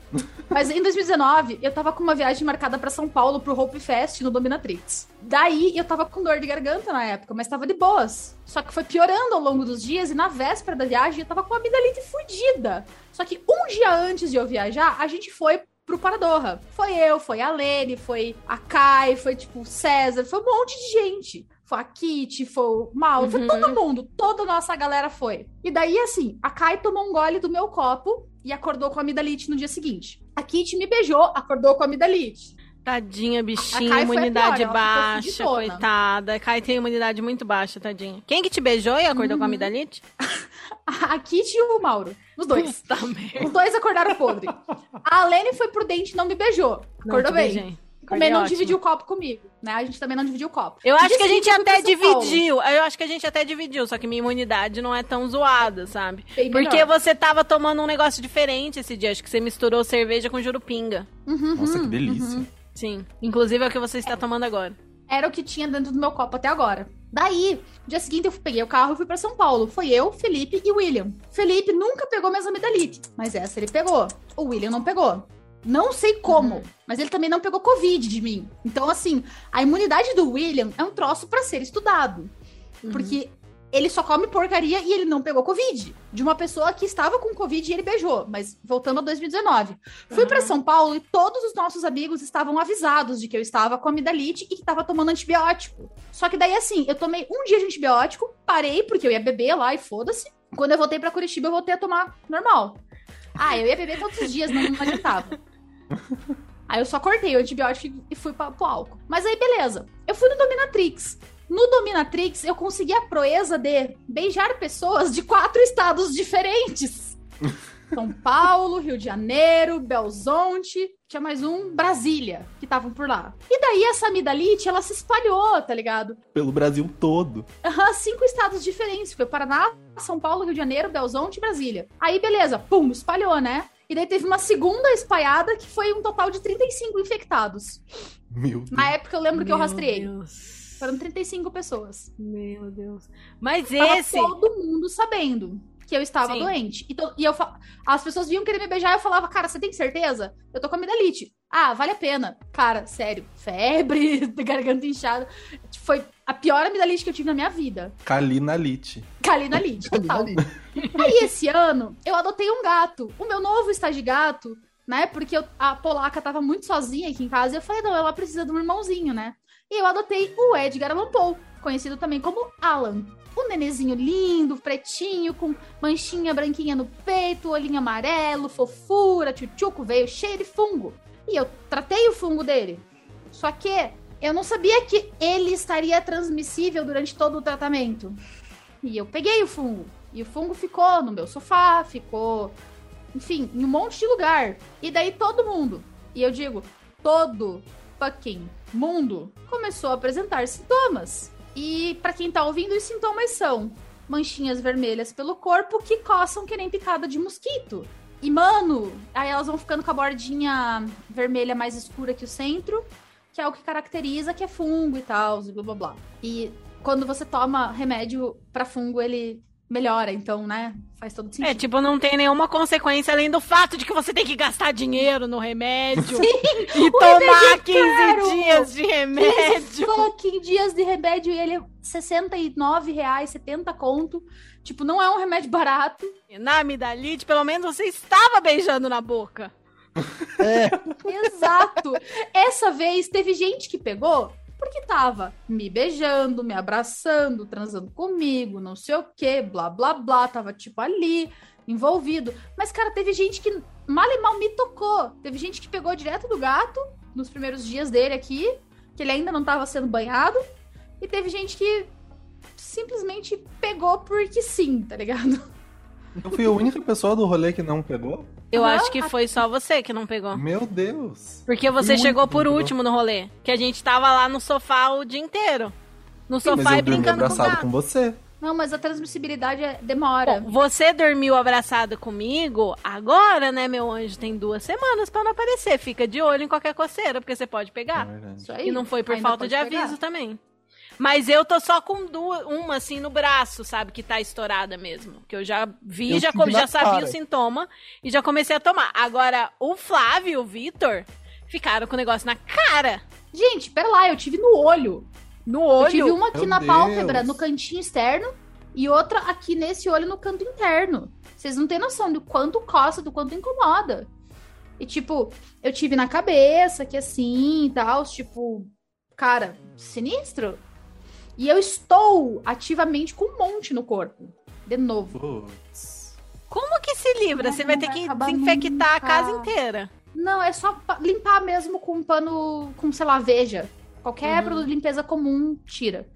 Mas em 2019, eu tava com uma viagem marcada pra São Paulo pro Hope Fest no Dominatrix. Daí eu tava com dor de garganta na época, mas tava de boas. Só que foi piorando ao longo dos dias e na véspera da viagem eu tava com uma amidalite fudida. Só que um dia antes de eu viajar, a gente foi pro Paradorra. Foi eu, foi a Lene, foi a Kai, foi tipo o César, foi um monte de gente. Foi a Kitty, foi o Mal, foi Uhum. todo mundo, toda a nossa galera foi. E daí, assim, a Kai tomou um gole do meu copo e acordou com amidalite no dia seguinte. A Kitty me beijou, acordou com amidalite. Tadinha, bichinha, imunidade pior, baixa, coitada. Kai tem imunidade muito baixa, tadinha. Quem que te beijou e acordou Uhum. com a amidalite? A Kitty e o Mauro, os dois. Puta. Os dois acordaram podre. A Lene foi prudente e não me beijou. Acordou bem. beijei. Também não ótimo. dividiu o copo comigo, né? A gente também não dividiu o copo. Eu acho que a gente até São Paulo. dividiu. Eu acho que a gente até dividiu, só que minha imunidade não é tão zoada, sabe? Bem Porque melhor. você tava tomando um negócio diferente esse dia. Acho que você misturou cerveja com jurupinga. Uhum, Nossa, que uhum, delícia. uhum. Sim. Inclusive é o que você está tomando agora. Era o que tinha dentro do meu copo até agora. Daí, no dia seguinte eu peguei o carro e fui pra São Paulo. Foi eu, Felipe e William. Felipe nunca pegou minhas amidalite, mas essa ele pegou. O William não pegou. Não sei como, Uhum. mas ele também não pegou Covid de mim. Então, assim, a imunidade do William é um troço pra ser estudado. Uhum. Porque ele só come porcaria e ele não pegou Covid. De uma pessoa que estava com Covid e ele beijou. Mas voltando a 2019. Fui pra São Paulo e todos os nossos amigos estavam avisados de que eu estava com amidalite e que estava tomando antibiótico. Só que daí, assim, eu tomei um dia de antibiótico, parei porque eu ia beber lá e foda-se. Quando eu voltei pra Curitiba, eu voltei a tomar normal. Ah, eu ia beber todos os dias, não, não adiantava. Aí eu só cortei o antibiótico e fui pra, pro álcool. Mas aí, beleza. Eu fui no Dominatrix. No Dominatrix, eu consegui a proeza de beijar pessoas de quatro estados diferentes. São Paulo, Rio de Janeiro, Belzonte, tinha mais um, Brasília, que estavam por lá. E daí essa amidalite, ela se espalhou, tá ligado? Pelo Brasil todo. Aham, cinco estados diferentes. Foi Paraná, São Paulo, Rio de Janeiro, Belzonte e Brasília. Aí, beleza, pum, espalhou, né? E daí teve uma segunda espalhada que foi um total de 35 infectados. Meu Deus. Na época eu lembro que eu rastreei. Deus. Foram 35 pessoas. Meu Deus. Mas Tava esse. todo mundo sabendo que eu estava Sim. doente. E, to- e eu fa- as pessoas vinham querer me beijar e eu falava, cara, você tem certeza? Eu tô com amidalite. Ah, vale a pena. Cara, sério, febre, garganta inchada. Foi a pior amidalite que eu tive na minha vida. Calinalite. Calinalite, Ali, total. Aí esse ano eu adotei um gato. O meu novo estágio de gato, né? Porque eu- a polaca tava muito sozinha aqui em casa. E eu falei, não, ela precisa de um irmãozinho, né? E eu adotei o Edgar Allan Poe, conhecido também como Alan. Um nenezinho lindo, pretinho, com manchinha branquinha no peito, olhinho amarelo, fofura, tchutchuco, veio cheio de fungo. E eu tratei o fungo dele. Só que eu não sabia que ele estaria transmissível durante todo o tratamento. E eu peguei o fungo. E o fungo ficou no meu sofá, ficou, enfim, em um monte de lugar. E daí todo mundo, e eu digo, todo fucking mundo começou a apresentar sintomas. E pra quem tá ouvindo, os sintomas são manchinhas vermelhas pelo corpo que coçam que nem picada de mosquito. E, mano, aí elas vão ficando com a bordinha vermelha mais escura que o centro, que é o que caracteriza que é fungo e tal, blá blá blá. E quando você toma remédio pra fungo, ele melhora, então, né? Faz todo sentido. É, tipo, não tem nenhuma consequência além do fato de que você tem que gastar dinheiro no remédio e tomar 15 caro! dias de remédio. fucking dias de remédio e ele é 69 reais, 70 conto. Tipo, não é um remédio barato. Na amidalite, pelo menos você estava beijando na boca. Exato. Essa vez teve gente que pegou porque tava me beijando, me abraçando, transando comigo, não sei o que, blá blá blá, tava tipo ali, envolvido. Mas, cara, teve gente que mal e mal me tocou. Teve gente que pegou direto do gato nos primeiros dias dele aqui, que ele ainda não tava sendo banhado. E teve gente que simplesmente pegou porque sim, tá ligado? Eu fui a única pessoa do rolê que não pegou? Eu acho que foi só você que não pegou. Meu Deus. Porque você Fui o chegou por último no rolê. Que a gente tava lá no sofá o dia inteiro. No Sim, sofá mas e eu dormi brincando com o abraçado gato. com você. Não, mas a transmissibilidade é- demora. Bom, você dormiu abraçado comigo, agora, né, meu anjo, tem duas semanas pra não aparecer. Fica de olho em qualquer coceira, porque você pode pegar. É verdade. Isso aí. E não foi por Ainda falta de pegar. aviso também. Mas eu tô só com duas, uma assim no braço, sabe, que tá estourada mesmo. Que eu já vi, Eu já, já sabia cara. o sintoma e já comecei a tomar. Agora, o Flávio e o Vitor ficaram com o negócio na cara, Gente, pera lá, eu tive no olho. no Eu olho. tive uma aqui Meu na Deus. pálpebra, no cantinho externo, e outra aqui nesse olho no canto interno. Vocês não têm noção do quanto coça, do quanto incomoda. E, tipo, eu tive na cabeça, que assim e tal, tipo, cara, sinistro. E eu estou ativamente com um monte no corpo. De novo. Putz. Como que se livra? Não Você vai ter vai que desinfectar a casa inteira. Não, é só pa- limpar mesmo com um pano, com, sei lá, veja. Qualquer Uhum. produto de limpeza comum tira.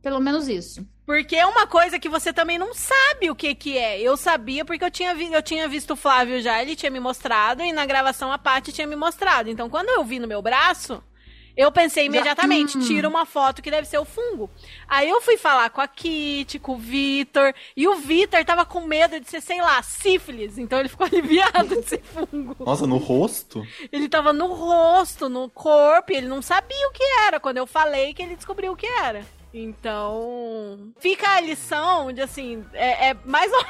Pelo menos isso. Porque é uma coisa que você também não sabe o que que é. Eu sabia porque eu tinha, vi- eu tinha visto o Flávio já, ele tinha me mostrado, e na gravação a Paty tinha me mostrado. Então, quando eu vi no meu braço, eu pensei imediatamente, hum. tira uma foto que deve ser o fungo. Aí eu fui falar com a Kitty, com o Vitor, e o Vitor tava com medo de ser, sei lá, sífilis. Então ele ficou aliviado de ser fungo. Nossa, no rosto? Ele tava no rosto, no corpo, e ele não sabia o que era. Quando eu falei que ele descobriu o que era. Então, fica a lição de assim, é, é mais ou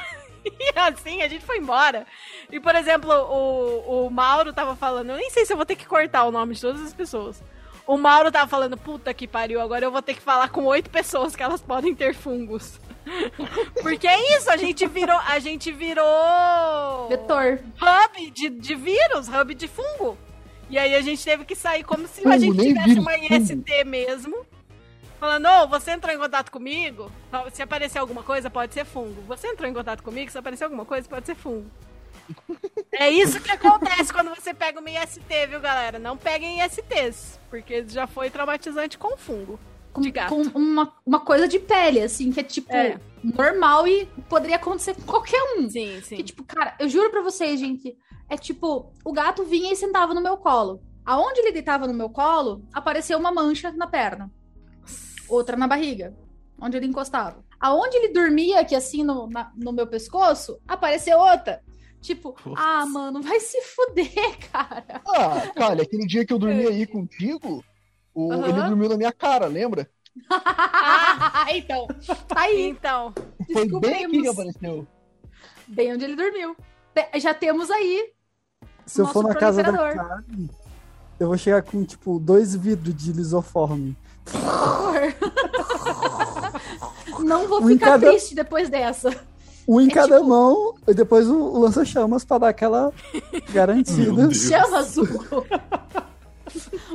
e assim, a gente foi embora. E, por exemplo, o, o Mauro tava falando, eu nem sei se eu vou ter que cortar o nome de todas as pessoas. O Mauro tava falando, puta que pariu, agora eu vou ter que falar com oito pessoas que elas podem ter fungos. Porque é isso, a gente virou. A gente virou. Vetor. Hub de, de vírus, hub de fungo. E aí a gente teve que sair como se a Fungo, gente nem tivesse vírus, uma fungo. IST mesmo. Falando, ô, você entrou em contato comigo? Se aparecer alguma coisa, pode ser fungo. Você entrou em contato comigo, se aparecer alguma coisa, pode ser fungo. É isso que acontece quando você pega uma IST, viu, galera? Não peguem ISTs, porque já foi traumatizante com fungo. Com, De gato. com uma, uma coisa de pele, assim, que é tipo É. normal e poderia acontecer com qualquer um. Sim, sim. Que, tipo, cara, eu juro pra vocês, gente, é tipo, o gato vinha e sentava no meu colo. Aonde ele deitava no meu colo, apareceu uma mancha na perna. Outra na barriga, onde ele encostava. Aonde ele dormia aqui, assim, no, na- no meu pescoço, apareceu outra. Tipo, Putz. ah, mano, vai se fuder, cara. Ah, cara, aquele dia que eu dormi aí contigo, o- ele dormiu na minha cara, lembra? então, tá aí. Então, Foi bem aqui que apareceu. Bem onde ele dormiu. Já temos aí. Se eu for na casa da. Karen, eu vou chegar com, tipo, dois vidros de lisoforme. Por favor. Não vou Um ficar cada- triste depois dessa. Um em É cada tipo- mão, e depois o, o lança-chamas pra dar aquela garantida. Deus. Chama, Zuko.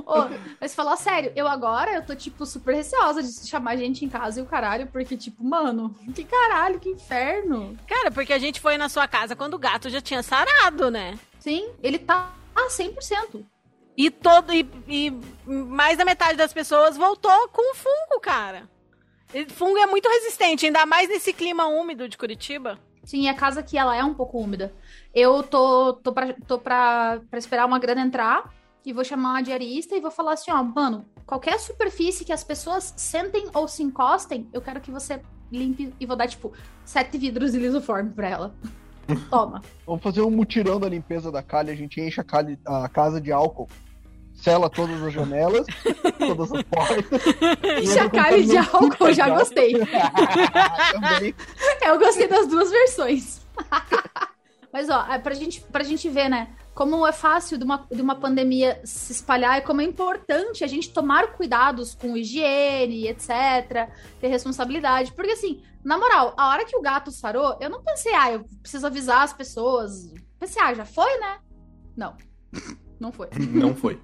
Ô, mas falar sério, eu agora eu tô, tipo, super receosa de chamar gente em casa e o caralho, porque, tipo, mano, que caralho, que inferno. cara, porque a gente foi na sua casa quando o gato já tinha sarado, né? Sim, ele tá a 100%. E todo e, e mais da metade das pessoas voltou com fungo, cara. Fungo é muito resistente, ainda mais nesse clima úmido de Curitiba. Sim, a casa aqui, ela é um pouco úmida. Eu tô, tô, pra, tô pra, pra esperar uma grana entrar e vou chamar uma diarista e vou falar assim, ó, mano, qualquer superfície que as pessoas sentem ou se encostem, eu quero que você limpe e vou dar, tipo, sete vidros de lisoforme pra ela. Toma. Vamos fazer um mutirão da limpeza da calha, a gente enche a, calha- a casa de álcool, sela todas as janelas, todas as portas. Chacalho de álcool, já gostei. Eu gostei das duas versões. Mas, ó, é pra gente, pra gente ver, né? Como é fácil de uma, de uma pandemia se espalhar e como é importante a gente tomar cuidados com higiene, etc. Ter responsabilidade. Porque, assim, na moral, a hora que o gato sarou, eu não pensei, ah, eu preciso avisar as pessoas. Pensei, ah, já foi, né? Não. Não foi. Não foi.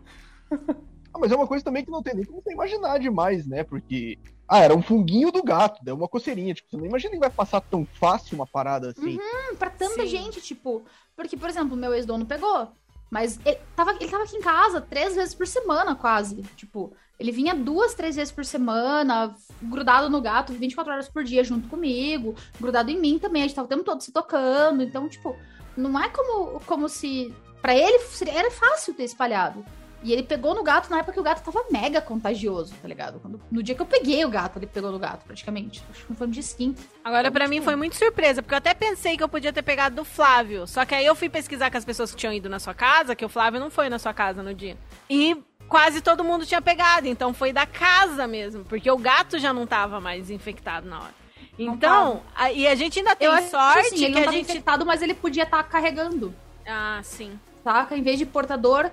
Ah, mas é uma coisa também que não tem nem como você imaginar demais, né? Porque. Ah, era um funguinho do gato, deu uma coceirinha. Tipo, você não imagina que vai passar tão fácil uma parada assim. Hum, pra tanta Sim. gente, tipo. Porque, por exemplo, meu ex-dono pegou. Mas ele tava, ele tava aqui em casa três vezes por semana, quase. Tipo, ele vinha duas, três vezes por semana, grudado no gato, 24 horas por dia junto comigo, grudado em mim também. A gente tava o tempo todo se tocando. Então, tipo, não é como, como se. Pra ele seria, era fácil ter espalhado. E ele pegou no gato na época que o gato tava mega contagioso, tá ligado? Quando- no dia que eu peguei o gato, ele pegou no gato, praticamente. Acho que foi um dia seguinte. Agora, pra mim, foi muito surpresa, porque eu até pensei que eu podia ter pegado do Flávio. Só que aí eu fui pesquisar com as pessoas que tinham ido na sua casa, que o Flávio não foi na sua casa no dia. E quase todo mundo tinha pegado, então foi da casa mesmo, porque o gato já não tava mais infectado na hora. Então, a- e a gente ainda tem eu sorte assim, ele que não a tava gente. infectado, mas ele podia estar carregando, Ah, sim. saca? Em vez de portador,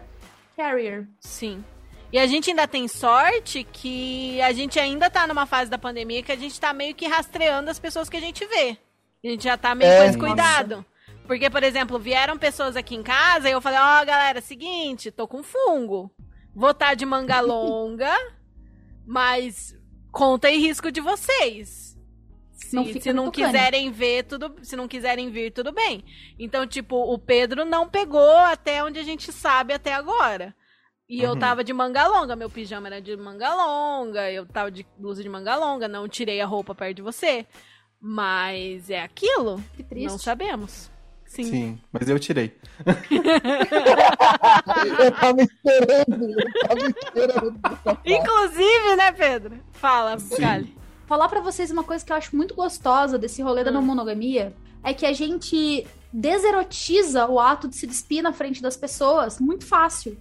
carrier. Sim. E a gente ainda tem sorte que a gente ainda tá numa fase da pandemia que a gente tá meio que rastreando as pessoas que a gente vê. A gente já tá meio É, com esse cuidado. Porque, por exemplo, vieram pessoas aqui em casa e eu falei, ó, galera, seguinte, tô com fungo. Vou estar de manga longa, mas conta e risco de vocês. Se Não fica se não quiserem ver, tudo, se não quiserem vir, tudo bem. Então, tipo, o Pedro não pegou até onde a gente sabe até agora. E eu Uhum. tava de manga longa, meu pijama era de manga longa, eu tava de blusa de manga longa, não tirei a roupa perto de você. Mas é aquilo? Que triste. Não sabemos. Sim. Sim, mas eu tirei. Eu tava esperando, eu tava esperando. Inclusive, né, Pedro? Fala, Sim. Falar pra vocês uma coisa que eu acho muito gostosa desse rolê da Hum. não monogamia é que a gente deserotiza o ato de se despir na frente das pessoas muito fácil.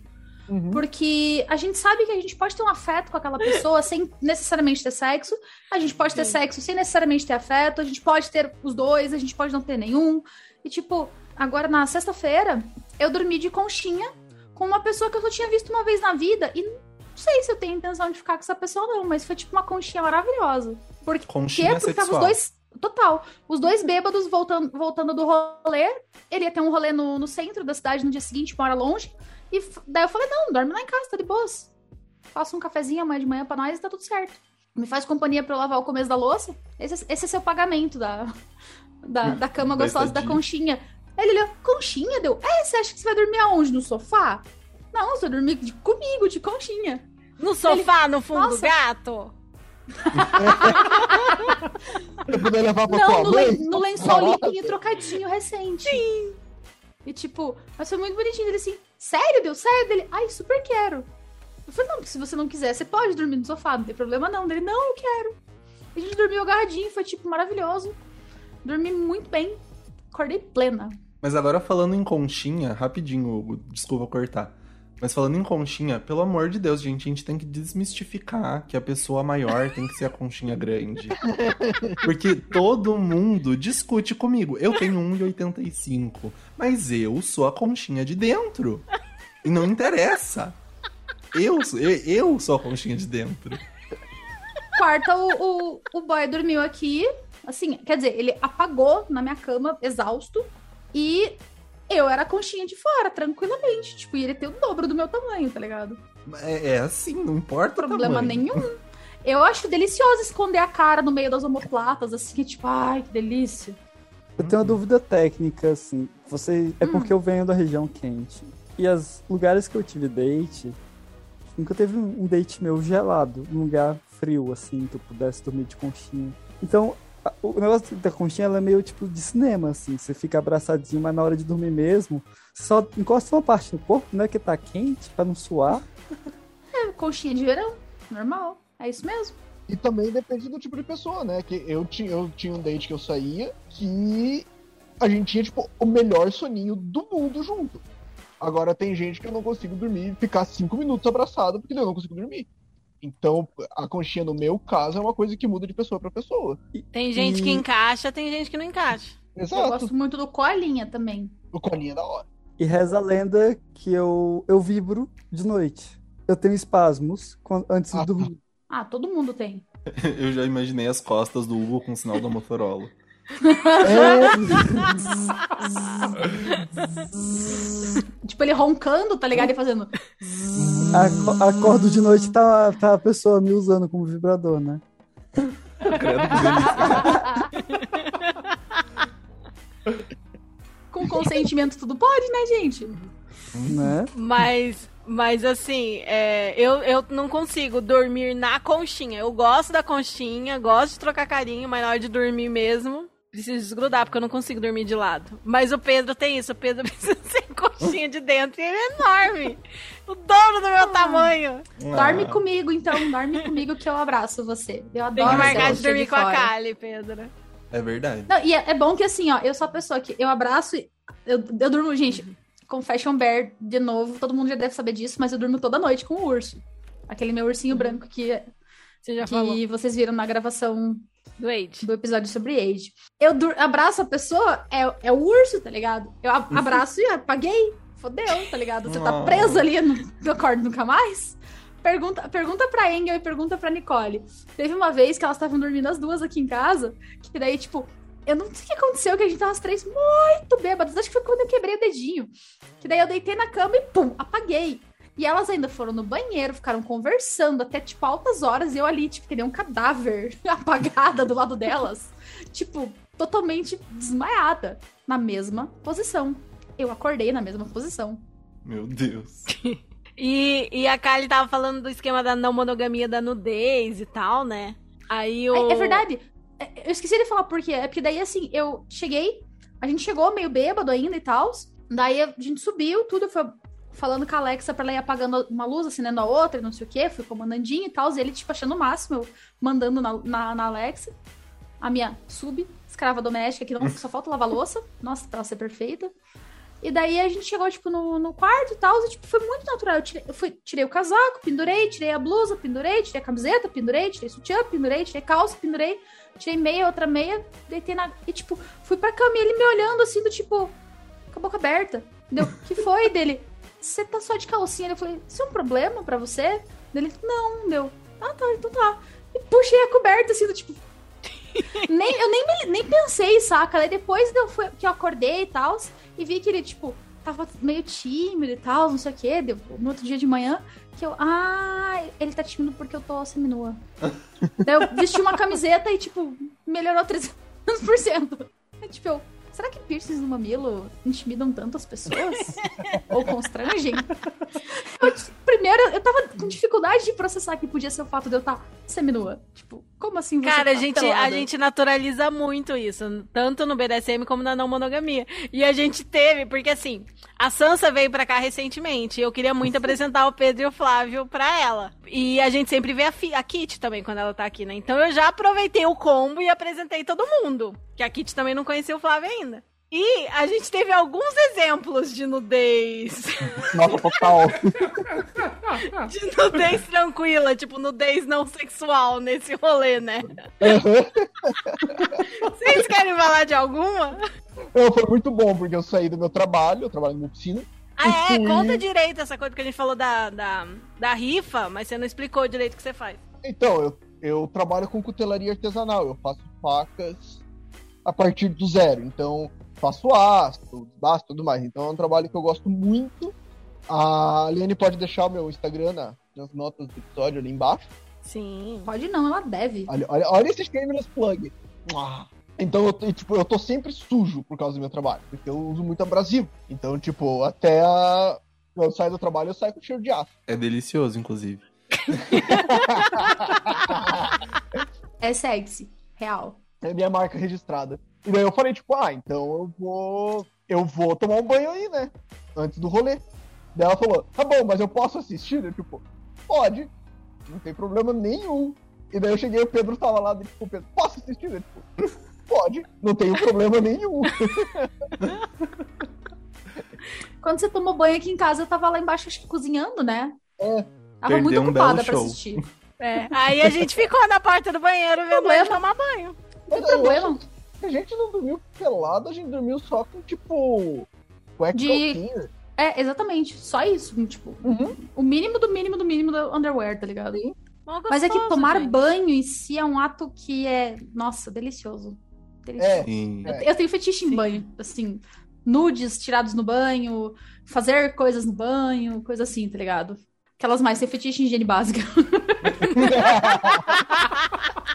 Uhum. Porque a gente sabe que a gente pode ter um afeto com aquela pessoa sem necessariamente ter sexo. A gente pode ter Sim. sexo sem necessariamente ter afeto. A gente pode ter os dois, a gente pode não ter nenhum. E, tipo, agora na sexta-feira, eu dormi de conchinha com uma pessoa que eu só tinha visto uma vez na vida. E não sei se eu tenho intenção de ficar com essa pessoa, não. Mas foi, tipo, uma conchinha maravilhosa. Por quê? Conchinha Porque tava os dois. Total. Os dois bêbados voltando, voltando do rolê. Ele ia ter um rolê no, no centro da cidade no dia seguinte, uma hora longe. E daí eu falei: não, dorme lá em casa, tá de boas. Faça um cafezinho amanhã de manhã pra nós e tá tudo certo. Me faz companhia pra eu lavar o começo da louça. Esse, esse é seu pagamento da, da, da cama gostosa da conchinha. Ele olhou: conchinha? Deu. É, você acha que você vai dormir aonde? No sofá? Não, você dormir de- comigo, de conchinha. No sofá, no fundo Nossa. do gato? Pra poder levar pra Não, no, len- no lençol limpinho trocadinho recente. Sim. E tipo, mas foi muito bonitinho. Ele assim, sério, deu sério dele? Ai, super quero. Eu falei, não, porque se você não quiser, você pode dormir no sofá, não tem problema não. Dele, não, eu quero. E a gente dormiu agarradinho, foi tipo maravilhoso. Dormi muito bem. Acordei plena. Mas agora falando em conchinha, rapidinho, Hugo, desculpa cortar. Mas falando em conchinha, pelo amor de Deus, gente, a gente tem que desmistificar que a pessoa maior tem que ser a conchinha grande. Porque todo mundo discute comigo. Eu tenho 1,85, mas eu sou a conchinha de dentro. E não interessa. Eu, sou- eu, eu sou a conchinha de dentro. Quarta, o, o, o boy dormiu aqui. Assim, quer dizer, ele apagou na minha cama, exausto. E eu era a conchinha de fora, tranquilamente. Tipo, e ele tem o dobro do meu tamanho, tá ligado? É, é assim, não importa o problema nenhum. Eu acho delicioso esconder a cara no meio das omoplatas, assim, tipo, ai, que delícia. Eu tenho uma dúvida técnica, assim. Você. É porque eu venho da região quente. E os lugares que eu tive date. Nunca teve um date meu gelado, um lugar frio, assim, que eu pudesse dormir de conchinha. Então, o negócio da conchinha ela é meio tipo de cinema, assim. Você fica abraçadinho, mas na hora de dormir mesmo, só encosta uma parte do corpo, né? Que tá quente, pra não suar. É, conchinha de verão, normal. É isso mesmo. E também depende do tipo de pessoa, né? Que eu tinha, eu tinha um date que eu saía que a gente tinha, tipo, o melhor soninho do mundo junto. Agora tem gente que eu não consigo dormir e ficar cinco minutos abraçado porque eu não consigo dormir. Então, a conchinha, no meu caso, é uma coisa que muda de pessoa pra pessoa. Tem gente que E- encaixa, tem gente que não encaixa. Eu Exato. gosto muito do colinha também. O colinho é da hora. E reza a lenda que eu, eu vibro de noite. Eu tenho espasmos antes de Ah, dormir. Ah, todo mundo tem. Eu já imaginei as costas do Hugo com o sinal da Motorola. Tipo, ele roncando, tá ligado? E fazendo. Aco- Acordo de noite tá, tá a pessoa me usando como vibrador, né? Credo que delícia. Com consentimento tudo pode, né, gente? né? Mas, mas assim, é, eu, eu não consigo dormir na conchinha. Eu gosto da conchinha, gosto de trocar carinho, mas na hora de dormir mesmo, preciso desgrudar, porque eu não consigo dormir de lado. Mas o Pedro tem isso, o Pedro precisa ser conchinha de dentro, e ele é enorme. O dobro do meu tamanho. Dorme Ah. comigo, então. Dorme comigo que eu abraço você. Eu Tem adoro que ser marcar de dormir com a. Kali, Pedro. É verdade. Não, e é, é bom que assim, ó, eu sou a pessoa que eu abraço e eu, eu durmo, gente, Confession Bear de novo, todo mundo já deve saber disso, mas eu durmo toda noite com o urso. Aquele meu ursinho branco que, Você já falou. que vocês viram na gravação Do Age. do episódio sobre Age. Eu dur- abraço a pessoa, é, é o urso, tá ligado? Eu a- abraço e apaguei. Fodeu, tá ligado? Você tá preso ali, não acordo nunca mais. Pergunta, pergunta pra Engel e pergunta pra Nicole. Teve uma vez que elas estavam dormindo as duas aqui em casa, que daí, tipo, eu não sei o que aconteceu, que a gente tava as três muito bêbadas. Acho que foi quando eu quebrei o dedinho. Que daí eu deitei na cama e pum, apaguei. E elas ainda foram no banheiro, ficaram conversando até, tipo, altas horas, e eu ali, tipo, que nem um cadáver apagada do lado delas. Tipo, totalmente desmaiada. Na mesma posição. Eu acordei na mesma posição. Meu Deus. E, e a Kali tava falando do esquema da não monogamia da nudez e tal, né? Aí o. É, é verdade. É, Eu esqueci de falar por quê. É porque daí, assim, eu cheguei, a gente chegou meio bêbado ainda e tal. Daí a gente subiu, tudo, foi falando com a Alexa pra ela ir apagando uma luz, acendendo a outra, não sei o quê. Fui comandandinho e tal. E ele, tipo, achando o máximo, eu mandando na, na, na Alexa. A minha sub, escrava doméstica, que não, só falta lavar louça. Nossa, pra ela ser perfeita. E daí a gente chegou, tipo, no, no quarto e tal, e, tipo, foi muito natural. Eu tirei, eu fui, tirei o casaco, pendurei, tirei a blusa, pendurei, tirei a camiseta, pendurei, tirei sutiã, pendurei, tirei calça, pendurei, tirei meia, outra meia, deitei na... E, tipo, fui pra cama e ele me olhando, assim, do tipo, com a boca aberta. Deu, que foi dele? Você tá só de calcinha? Eu falei, isso é um problema pra você? Dele, não, deu. Ah, tá, então tá. E puxei a coberta, assim, do tipo... nem, eu nem, me- nem pensei, saca? Aí depois eu fui, que eu acordei e tal, e vi que ele, tipo, tava meio tímido e tal, não sei o quê. Deu, no outro dia de manhã, que eu. Ah, ele tá tímido porque eu tô seminua. Daí eu vesti uma camiseta e, tipo, melhorou 300%. Aí, tipo, eu. Será que piercings no mamilo intimidam tanto as pessoas? Ou constrangem? Eu, primeiro, eu tava com dificuldade de processar que podia ser o fato de eu estar seminua. Tipo, como assim você Cara, a tá gente, a gente naturaliza muito isso, tanto no BDSM como na não monogamia. E a gente teve, porque assim, a Sansa veio pra cá recentemente, e eu queria muito apresentar o Pedro e o Flávio pra ela. E a gente sempre vê a, a Kit também quando ela tá aqui, né? Então eu já aproveitei o combo e apresentei todo mundo, que a Kit também não conhecia o Flávio ainda. E a gente teve alguns exemplos de nudez. Nossa, total. De nudez tranquila, tipo, nudez não sexual nesse rolê, né? Vocês querem falar de alguma? Não, foi muito bom, porque eu saí do meu trabalho, eu trabalho numa oficina. Ah, é? Sim. Conta direito essa coisa que a gente falou da, da, da rifa, mas você não explicou direito o que você faz. Então, eu, eu trabalho com cutelaria artesanal, eu faço facas a partir do zero. Então, faço aço, e tudo mais. Então, é um trabalho que eu gosto muito. A Liane pode deixar o meu Instagram na- nas notas do episódio ali embaixo. Sim. Pode não, ela deve. Olha, olha, olha esse shameless plug. Então, eu, tô- tipo, eu tô sempre sujo por causa do meu trabalho, porque eu uso muito abrasivo. Então, tipo, até a... eu saio do trabalho, eu saio com cheiro de aço. É delicioso, inclusive. É sexy. Real. É minha marca registrada. E daí eu falei, tipo, ah, então eu vou. Eu vou tomar um banho aí, né? Antes do rolê. Daí ela falou, tá bom, mas eu posso assistir? Eu, tipo, pode. Não tem problema nenhum. E daí eu cheguei, o Pedro tava lá, tipo, o Pedro, posso assistir? Eu, tipo, pode, não tem problema nenhum. Quando você tomou banho aqui em casa, eu tava lá embaixo acho que cozinhando, né? É. Tava Perdeu muito um ocupada pra show. assistir. É. Aí a gente ficou na porta do banheiro vendo ele tomar banho. Mas Tem problema. A gente não dormiu pelado, a gente dormiu só com, tipo, cueca De- calcinha. É, exatamente. Só isso. Tipo, Uhum. o mínimo do mínimo do mínimo do underwear, tá ligado? Mó Mas é que tomar gente. banho em si é um ato que é, nossa, delicioso. Delicioso. É. Sim. Eu, eu tenho fetiche em banho, assim, nudes tirados no banho, fazer coisas no banho, coisa assim, tá ligado? Aquelas mais, tem fetiche em higiene básica.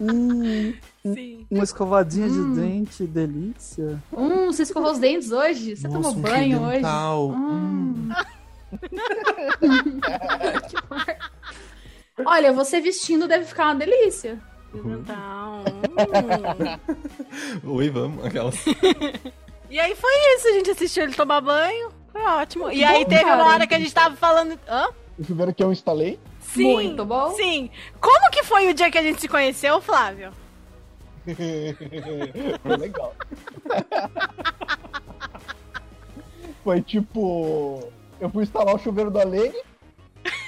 Hum, Sim. uma escovadinha Hum. de dente, delícia. Hum, você escovou os dentes hoje? Você Nossa, tomou um banho hoje? Hum. Olha, você vestindo deve ficar uma delícia. Então. hum. Oi, vamos. Aquelas. E aí foi isso, a gente assistiu ele tomar banho. Foi ótimo. E aí bom, teve cara. uma hora que a gente tava falando. Hã? Vocês viram que eu instalei? Sim. Muito bom. Sim. Como que foi o dia que a gente se conheceu, Flávio? Foi legal. Foi tipo. Eu fui instalar o chuveiro da Lene,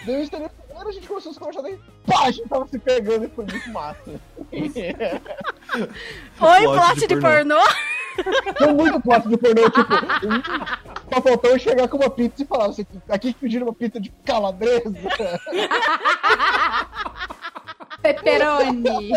daí eu instalei primeiro, a gente começou a se conversar, daí pá, a gente tava se pegando e foi muito massa. Oi, Plot plot de de pornô? Foi muito plot de pornô, tipo. Só faltou eu chegar com uma pizza e falar, você aqui que pediram uma pizza de calabresa. Pepperoni.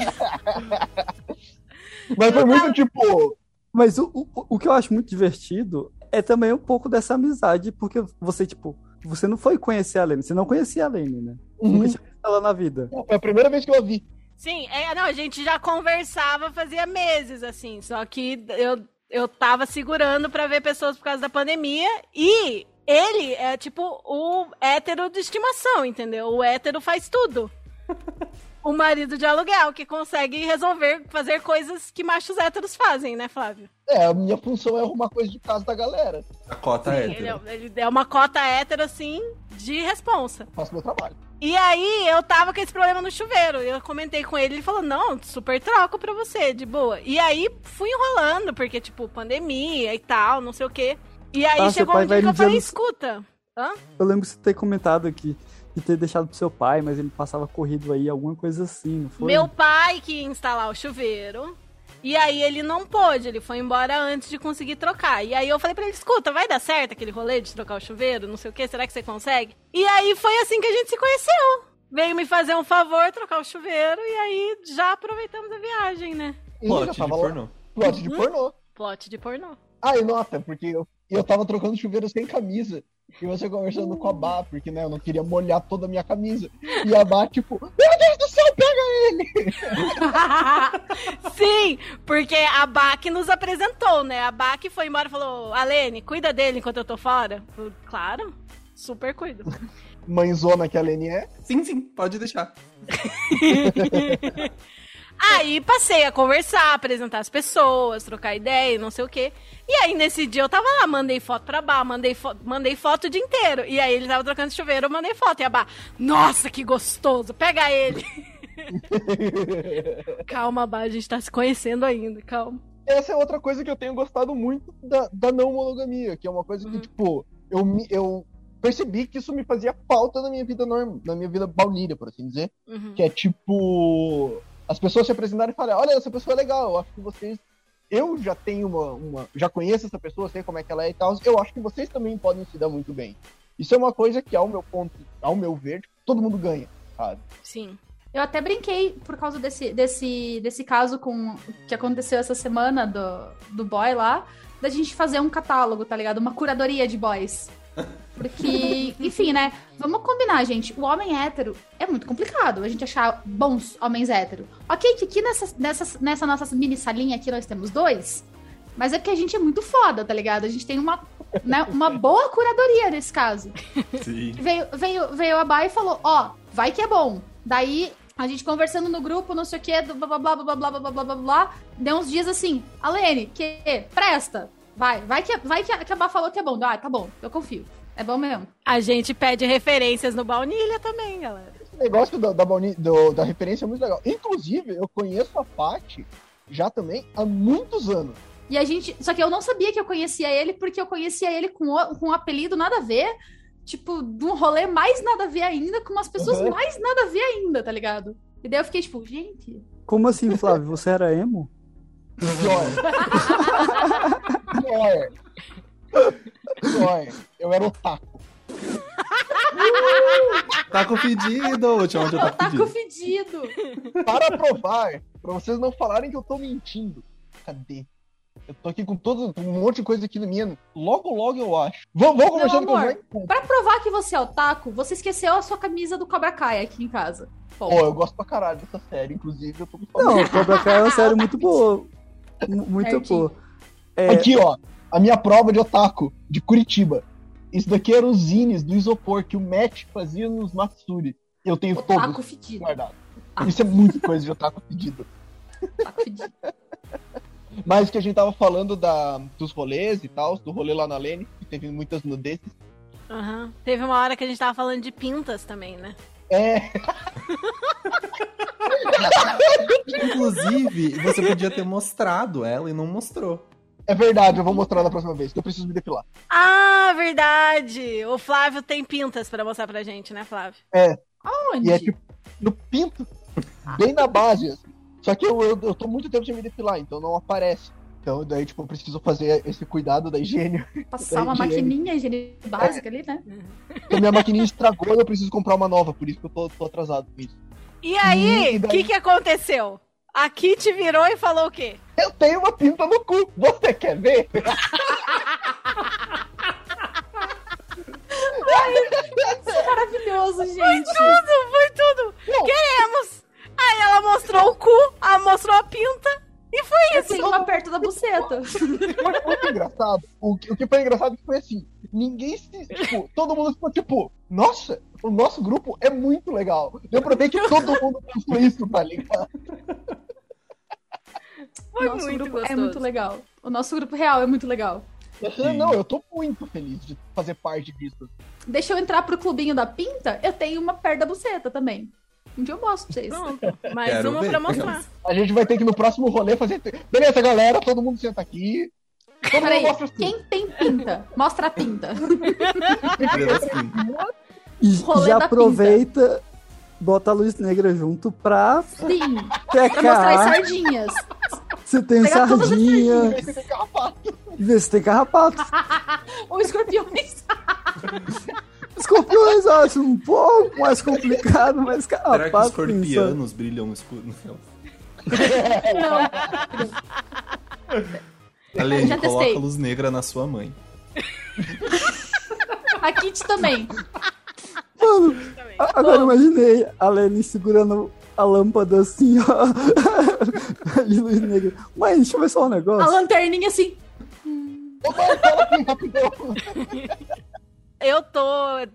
Mas foi muito tipo. Mas o, o, o que eu acho muito divertido é também um pouco dessa amizade, porque você, tipo, você não foi conhecer a Lene, você não conhecia a Lene, né? Uhum. Nunca tinha visto ela na vida. Foi a primeira vez que eu a vi. Sim, é, não, a gente já conversava fazia meses, assim. Só que eu, eu tava segurando pra ver pessoas por causa da pandemia. E ele é tipo o hétero de estimação, entendeu? O hétero faz tudo. O marido de aluguel, que consegue resolver, fazer coisas que machos héteros fazem, né, Flávio? É, a minha função é arrumar coisa de casa da galera. A cota Sim, é ele, hétero. é, ele é uma cota hétero, assim, de responsa. Faço meu trabalho. E aí eu tava com esse problema no chuveiro. Eu comentei com ele, ele falou: "Não, super troco pra você, de boa". E aí fui enrolando, porque tipo, pandemia e tal, não sei o quê. E aí Ah, chegou um dia que eu falei: "Escuta, hã? Eu lembro você ter comentado aqui de ter deixado pro seu pai, mas ele passava corrido aí, alguma coisa assim, não foi? Meu pai que ia instalar o chuveiro. E aí ele não pôde, ele foi embora antes de conseguir trocar. E aí eu falei pra ele, escuta, vai dar certo aquele rolê de trocar o chuveiro, não sei o que, será que você consegue? E aí foi assim que a gente se conheceu. Veio me fazer um favor, trocar o chuveiro, e aí já aproveitamos a viagem, né? Plot de lá- pornô. Plot de Uhum. pornô. Plot de pornô. Ah, e nota, porque eu, eu tava trocando chuveiro sem camisa. E você conversando com a Bá, porque né, eu não queria molhar toda a minha camisa. E a Bá, tipo, meu Deus do céu, pega ele! Porque a Bac nos apresentou, né? A Bac foi embora e falou, Alene, cuida dele enquanto eu tô fora. Eu falei, claro, super cuido. Mãezona que a Lene é. Sim, sim, pode deixar. Aí passei a conversar, apresentar as pessoas, trocar ideia, e não sei o quê. E aí nesse dia eu tava lá, mandei foto pra Bá, mandei, fo mandei foto o dia inteiro. E aí ele tava trocando chuveiro, eu mandei foto. E a Bá, nossa, que gostoso, pega ele. calma, Bá, a gente tá se conhecendo ainda, calma. Essa é outra coisa que eu tenho gostado muito da, da não monogamia, que é uma coisa que, Uhum. tipo, eu, eu percebi que isso me fazia falta na minha vida normal, na minha vida baunilha, por assim dizer. Uhum. Que é tipo. As pessoas se apresentarem e falarem, olha, essa pessoa é legal, eu acho que vocês. Eu já tenho uma, uma. Já conheço essa pessoa, sei como é que ela é e tal. Eu acho que vocês também podem se dar muito bem. Isso é uma coisa que, ao meu ponto, ao meu ver, todo mundo ganha, sabe? Sim. Eu até brinquei por causa desse, desse, desse caso com que aconteceu essa semana do, do boy lá, da gente fazer um catálogo, tá ligado? Uma curadoria de boys. Porque, enfim, né? Vamos combinar, gente. O homem hétero é muito complicado a gente achar bons homens hétero. Ok, que aqui nessa, nessa, nessa nossa mini salinha aqui nós temos dois, mas é porque a gente é muito foda, tá ligado? A gente tem uma, né, uma boa curadoria nesse caso. Sim. Veio, veio, veio a Bai e falou, ó, vai que é bom. Daí, a gente conversando no grupo, não sei o que, blá blá blá blá blá blá blá blá blá blá. Deu uns dias assim, Alene, que presta. Vai, vai que, vai que a, que a Bá falou que é bom. Ah, tá bom, eu confio. É bom mesmo. A gente pede referências no baunilha também, galera. Esse negócio da, da, bauni- do- da referência é muito legal. Inclusive, eu conheço a Paty já também há muitos anos. E a gente. Só que eu não sabia que eu conhecia ele, porque eu conhecia ele com, o- com um apelido nada a ver. Tipo, de um rolê mais nada a ver ainda, com umas pessoas Uhum. mais nada a ver ainda, tá ligado? E daí eu fiquei tipo, gente. Como assim, Flávio? Você era emo? Pior. Pior. Pior. Eu era otaku. Tá com pedido, te onde eu tá Tá com com pedido. fedido. Para provar, pra vocês não falarem que eu tô mentindo. Cadê? Eu tô aqui com todo um monte de coisa aqui na minha. Logo, logo eu acho. Vamos, vamos conversando com o amor. Pra provar que você é otaku, você esqueceu a sua camisa do Cobra Kai aqui em casa. Pô, eu gosto pra caralho dessa série, inclusive eu tô. Não, Cobra Kai é uma série muito boa. Muito Certinho. boa. É, Aqui, ó, a minha prova de otaku, de Curitiba. Isso daqui eram os zines do isopor que o Matt fazia nos Matsuri. Eu tenho otaku todos fedido. guardados. Isso é muito coisa de otaku pedido. Otaku fedido. Mas que a gente tava falando da, dos rolês e tal, do rolê lá na Lene, que teve muitas nudezes. Aham. Teve uma hora que a gente tava falando de pintas também, né? É, Inclusive, você podia ter mostrado ela e não mostrou. é verdade, eu vou mostrar na próxima vez, que eu preciso me depilar. Ah, verdade! O Flávio tem pintas pra mostrar pra gente, né, Flávio? Aonde? E é tipo, no pinto, bem na base. assim. Só que eu, eu, eu tô muito tempo sem me depilar, então não aparece. Então daí, tipo, eu preciso fazer esse cuidado da higiene. Passar uma Higiene. maquininha higiene básica ali, né? Porque minha maquininha estragou e eu preciso comprar uma nova, por isso que eu tô, tô atrasado com isso. E aí, o daí? que que aconteceu? A Kitty virou e falou o quê? Eu tenho uma pinta no cu, você quer ver? Maravilhoso, gente. Tudo, foi tudo! Não. Queremos! Aí ela mostrou o cu, ela mostrou a pinta, e foi isso! tenho uma perto da buceta. Foi engraçado. O, que- o que foi engraçado foi assim, ninguém se. Tipo, todo mundo ficou tipo, nossa, o nosso grupo é muito legal. Deu pra ver que todo mundo pensou isso, tá ligado? Foi nosso muito grupo gostoso. é muito legal. O nosso grupo real é muito legal. Sim. Não, eu tô muito feliz de fazer parte disso. Deixa eu entrar pro clubinho da pinta, eu tenho uma perto da buceta também. Um dia eu mostro pra vocês. Pronto. Mais Quero uma ver. pra mostrar. A gente vai ter que no próximo rolê fazer. Beleza, galera, todo mundo senta aqui. Todo mundo Peraí, mostra quem tem pinta? Mostra a pinta. E Rolê já da aproveita, bota a luz negra junto pra Sim, pra mostrar as sardinhas. se tem Pegar sardinha, Esse é carrapato. ver se tem carrapato. Ou escorpiões. Escorpiões eu acho um pouco mais complicado, mas Será que os escorpianos brilham no escuro no céu? Alene, Já coloca testei. luz negra na sua mãe. A Kit também. Mano, a- agora eu imaginei a Lenny segurando a lâmpada assim, ó. de luz negra. Mãe, deixa eu ver só um A negócio. lanterninha assim. Ô, mãe, fala aqui, rapidão. Eu tô,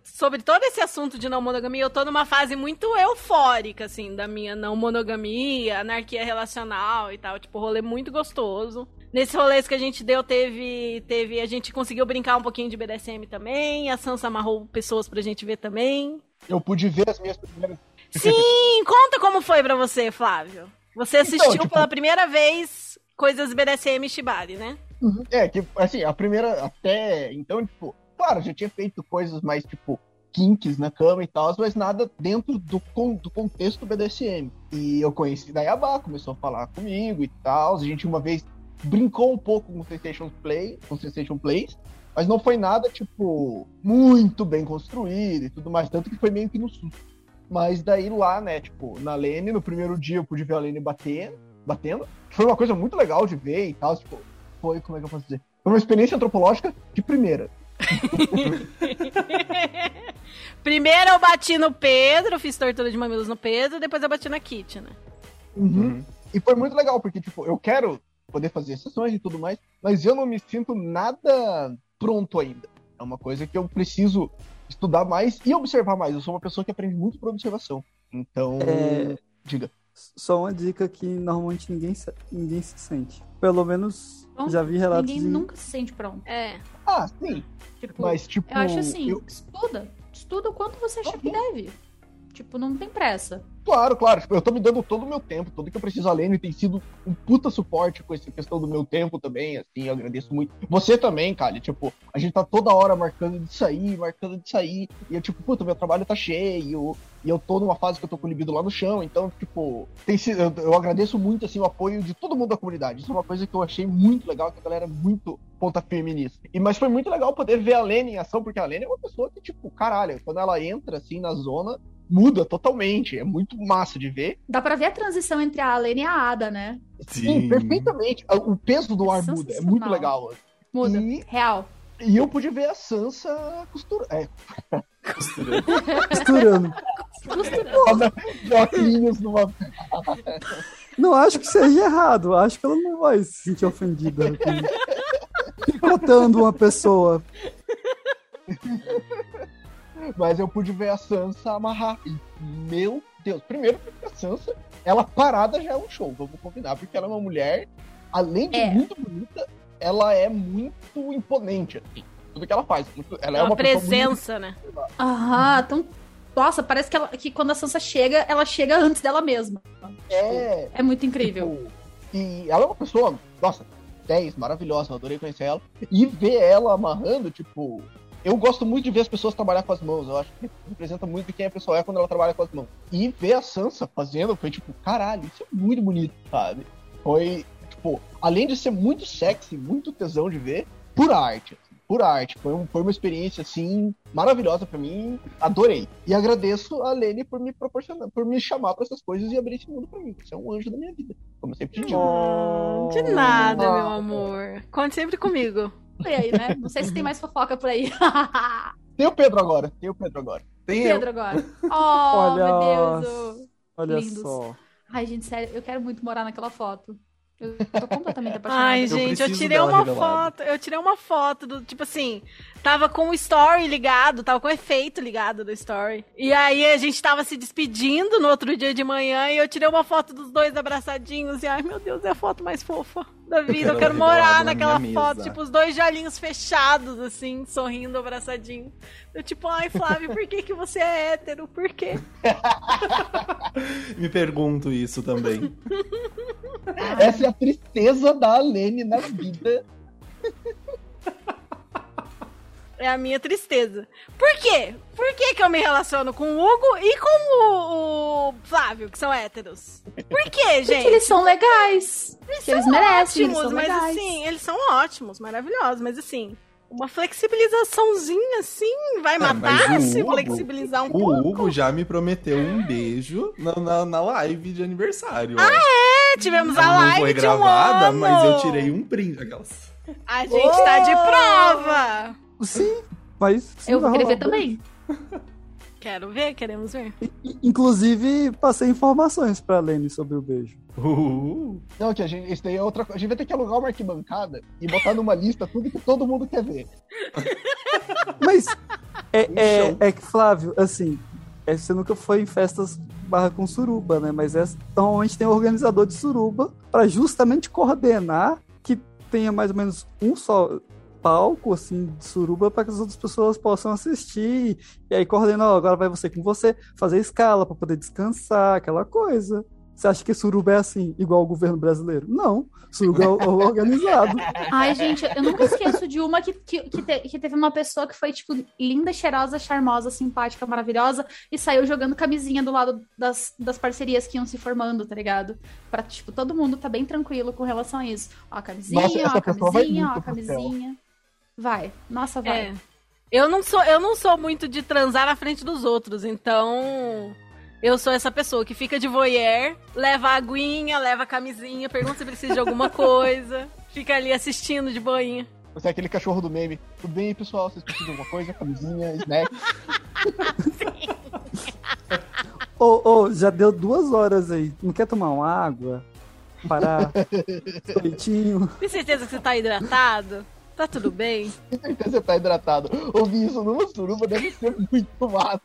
sobre todo esse assunto de não monogamia, eu tô numa fase muito eufórica, assim, da minha não monogamia, anarquia relacional e tal. Tipo, rolê muito gostoso. Nesse rolês que a gente deu, teve, teve. A gente conseguiu brincar um pouquinho de BDSM também. A Sansa amarrou pessoas pra gente ver também. Eu pude ver as minhas primeiras. Sim, conta como foi pra você, Flávio. Você assistiu tipo- pela primeira vez coisas BDSM Shibari, né? É, que, assim, a primeira. Até. Então, tipo, claro, já tinha feito coisas mais, tipo, kinks na cama e tal, mas nada dentro do, do contexto BDSM. E eu conheci da Yabá, começou a falar comigo e tal. A gente uma vez brincou um pouco com o Sensation Play, com o Sensation Plays, mas não foi nada, tipo, muito bem construído e tudo mais, tanto que foi meio que no susto. Mas daí lá, né, tipo, na Lene, no primeiro dia eu pude ver a Lene batendo, batendo. Foi uma coisa muito legal de ver e tal, tipo, foi, como é que eu posso dizer? Foi uma experiência antropológica de primeira. Primeiro eu bati no Pedro, fiz tortura de mamilos no Pedro, depois eu bati na Kitty, né? Uhum. E foi muito legal, porque, tipo, eu quero poder fazer sessões e tudo mais, mas eu não me sinto nada pronto ainda. É uma coisa que eu preciso estudar mais e observar mais. Eu sou uma pessoa que aprende muito por observação. Então, É. diga. Só uma dica que normalmente ninguém se, ninguém se sente. Pelo menos Pronto, já vi relatos Ninguém de... nunca se sente pronto. É. Ah, sim. Tipo, Mas, tipo. eu acho assim, eu- estuda. Estuda o quanto você acha que deve. Tipo, não tem pressa. Claro, claro. Tipo, eu tô me dando todo o meu tempo, tudo que eu preciso. A Lene tem sido um puta suporte com essa questão do meu tempo também, assim, eu agradeço muito. Você também, Kali, tipo, a gente tá toda hora marcando de sair, marcando de sair, e eu, tipo, puta, meu trabalho tá cheio, e eu tô numa fase que eu tô com o libido lá no chão, então, tipo, tem sido, eu, eu agradeço muito, assim, o apoio de todo mundo da comunidade. Isso é uma coisa que eu achei muito legal, que a galera é muito ponta firme nisso. E, mas foi muito legal poder ver a Lene em ação, porque a Lene é uma pessoa que, tipo, caralho, quando ela entra, assim, na zona, muda totalmente. É muito massa de ver. Dá pra ver a transição entre a Alene e a Ada, né? Sim, perfeitamente. O peso do ar muda. É muito legal. Muda. E- Real. E eu pude ver a Sansa costura. É, costurando. Costura. de óculos numa. Não acho que seja errado. Acho que ela não vai se sentir ofendida picotando uma pessoa. Mas eu pude ver a Sansa amarrar. E, meu Deus. Primeiro, porque a Sansa, ela parada já é um show, vamos combinar. Porque ela é uma mulher, além de É. muito bonita, ela é muito imponente, assim. Tudo que ela faz. Muito- ela é uma uma presença, né? Aham, então. Nossa, parece que, ela- que quando a Sansa chega, ela chega antes dela mesma. É, É muito incrível. Tipo, e ela é uma pessoa, nossa, 10, maravilhosa, eu adorei conhecer ela. E ver ela amarrando, tipo. Eu gosto muito de ver as pessoas trabalhar com as mãos. Eu acho que representa muito de quem a pessoa é quando ela trabalha com as mãos. E ver a Sansa fazendo foi tipo, caralho, isso é muito bonito, sabe? Foi, tipo, além de ser muito sexy, muito tesão de ver, pura arte. assim, Pura arte. Foi, um- foi uma experiência, assim, maravilhosa pra mim. Adorei. E agradeço a Lene por me proporcionar, por me chamar pra essas coisas e abrir esse mundo pra mim. Você é um anjo da minha vida. Como eu sempre te digo. Hum, de nada, Ah. meu amor. Conte sempre comigo. E aí, né? Não sei se tem mais fofoca por aí. Tem o Pedro agora. Tem o Pedro agora. Tem eu. Pedro agora. Oh, Olha, meu Deus. Olha Lindos. só. Ai, gente, sério, eu quero muito morar naquela foto. Eu tô completamente apaixonada. Ai, Eu gente, eu preciso tirei uma revelada. foto. Eu tirei uma foto do tipo assim. Tava com o story ligado, tava com o efeito ligado do story. E aí a gente tava se despedindo no outro dia de manhã e eu tirei uma foto dos dois abraçadinhos e ai meu Deus, é a foto mais fofa da vida. Eu quero morar na naquela foto, tipo os dois de olhinhos fechados assim, sorrindo abraçadinho. Eu tipo, ai Flávio, por que que você é hétero? Por quê? Me pergunto isso também. Essa é a tristeza da Alene na vida. É a minha tristeza. Por quê? Por que, que eu me relaciono com o Hugo e com o, o Flávio, que são héteros? Por quê, gente? Porque eles são legais. que eles merecem, eles ótimos, são mas legais. assim, eles são ótimos, maravilhosos, mas assim, uma flexibilizaçãozinha assim vai Ah, matar o se Hugo- flexibilizar um O pouco. Hugo já me prometeu um beijo na, na, na live de aniversário. ó. É, tivemos a Não live foi de um gravada, ano. mas eu tirei um print. Aquelas. A gente tá de prova. Sim, mas. sim, Eu vou querer ver também. Quero ver, queremos ver. Inclusive, passei informações pra Lene sobre o beijo. Uh, Não, que a gente, isso daí é outra coisa. A gente vai ter que alugar uma arquibancada e botar numa lista tudo que todo mundo quer ver. Mas é, é, é que, Flávio, assim, é, você nunca foi em festas barra com suruba, né? Mas é, normalmente tem um organizador de suruba pra justamente coordenar que tenha mais ou menos um só palco, assim, de suruba para que as outras pessoas possam assistir. E aí coordena, ó, agora vai você com você, fazer escala pra poder descansar, aquela coisa. Você acha que suruba é assim, igual o governo brasileiro? Não. Suruba é o- organizado. Ai, gente, eu nunca esqueço de uma que, que, que, te- que teve uma pessoa que foi, tipo, linda, cheirosa, charmosa, simpática, maravilhosa, e saiu jogando camisinha do lado das, das parcerias que iam se formando, tá ligado? Pra, tipo, todo mundo tá bem tranquilo com relação a isso. Ó, a camisinha, Nossa, ó, a camisinha, ó, a camisinha. Vai. Nossa, vai. É. Eu não sou, eu não sou muito de transar na frente dos outros, então eu sou essa pessoa que fica de voyeur, leva a aguinha, leva a camisinha, pergunta se precisa de alguma coisa, fica ali assistindo de boinha. Você é aquele cachorro do meme. Tudo bem, pessoal? Vocês precisam de alguma coisa? Camisinha, snack. Ô, ô, já deu duas horas aí. Não quer tomar uma água? Parar? Solitinho. Tem certeza que você tá hidratado? Tá tudo bem? Com certeza você tá hidratado. Ouvir isso numa suruba deve ser muito massa.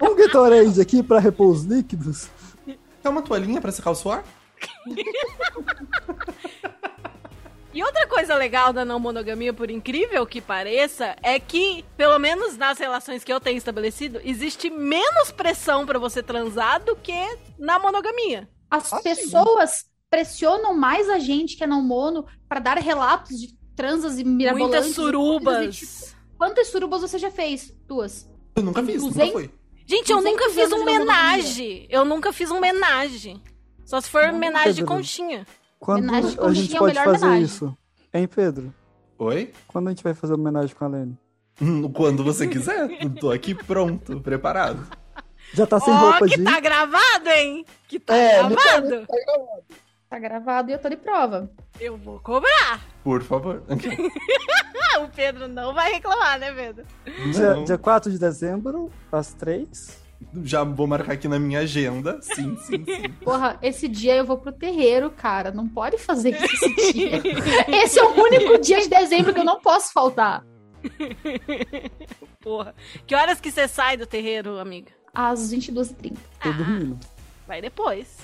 Um Gatorade aqui pra repor os líquidos. Quer uma toalhinha pra secar o suor? E outra coisa legal da não monogamia, por incrível que pareça, é que, pelo menos nas relações que eu tenho estabelecido, existe menos pressão pra você transar do que na monogamia. As Ah, sim. Pressionam mais a gente que é não mono pra dar relatos de transas e mirabolantes. Muitas coisas surubas. de tipo, Quantas surubas você já fez? Duas. Eu nunca fiz, nunca 200? foi. Gente, eu 200 nunca fiz um homenagem. Eu nunca fiz um homenagem. Só se for homenagem de conchinha. Quando Homenagem de a gente conchinha é pode melhor fazer homenagem. isso? Hein, Pedro? Oi? Quando a gente vai fazer homenagem com a Lene? Hum, Quando você quiser. Eu Tô aqui pronto, preparado. Já tá sem Ó, roupa que de... tá gravado, hein? Que tá É, gravado. Tá gravado e eu tô de prova. Eu vou cobrar. Por favor. O Pedro não vai reclamar, né, Pedro? Dia, dia 4 de dezembro, às 3. Já vou marcar aqui na minha agenda. Sim, sim, sim. Porra, esse dia eu vou pro terreiro, cara. Não pode fazer isso esse dia. Esse é o único dia de dezembro que eu não posso faltar. Porra. Que horas que você sai do terreiro, amiga? Às 22h30. Ah. Tô dormindo. Vai depois.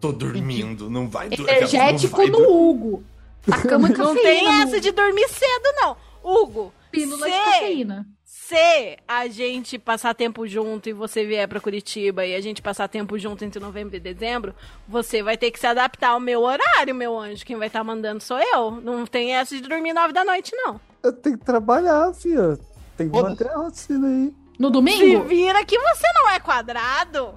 Tô dormindo, não vai dormir. Energético não vai no Hugo. A cama Não cafeína. tem no essa de dormir cedo, não. Hugo, pílula se- de cafeína. se a gente passar tempo junto e você vier pra Curitiba e a gente passar tempo junto entre novembro e dezembro, você vai ter que se adaptar ao meu horário, meu anjo. Quem vai estar mandando sou eu. Não tem essa de dormir nove da noite, não. Eu tenho que trabalhar, filha. Tem que manter a rotina aí. No Se domingo? vira que você não é quadrado.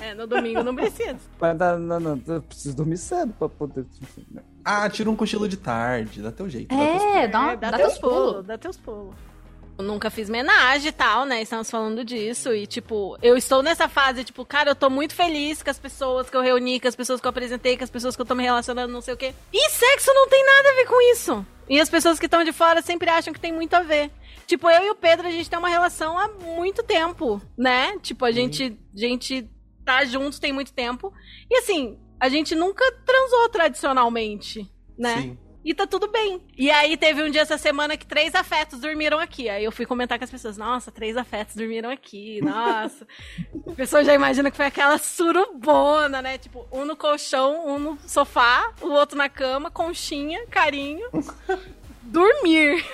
É, no domingo não precisa. Mas não, não, não, eu preciso dormir cedo pra poder. Ah, tira um cochilo de tarde, dá teu jeito. É, dá, É, dá, dá, teus teus pulos, pulos. dá teus pulos. Eu nunca fiz homenagem e tal, né? Estamos falando disso. E, tipo, eu estou nessa fase, tipo, cara, eu tô muito feliz com as pessoas que eu reuni, com as pessoas que eu apresentei, com as pessoas que eu tô me relacionando, não sei o quê. E sexo não tem nada a ver com isso. E as pessoas que estão de fora sempre acham que tem muito a ver. Tipo, eu e o Pedro, a gente tem uma relação há muito tempo, né? Tipo, a gente, a gente tá juntos tem muito tempo. E assim, a gente nunca transou tradicionalmente, né? Sim. E tá tudo bem. E aí teve um dia essa semana que três afetos dormiram aqui. Aí eu fui comentar com as pessoas: Nossa, três afetos dormiram aqui. Nossa. a pessoa já imagina que foi aquela surubona, né? Tipo, um no colchão, um no sofá, o outro na cama, conchinha, carinho. Dormir.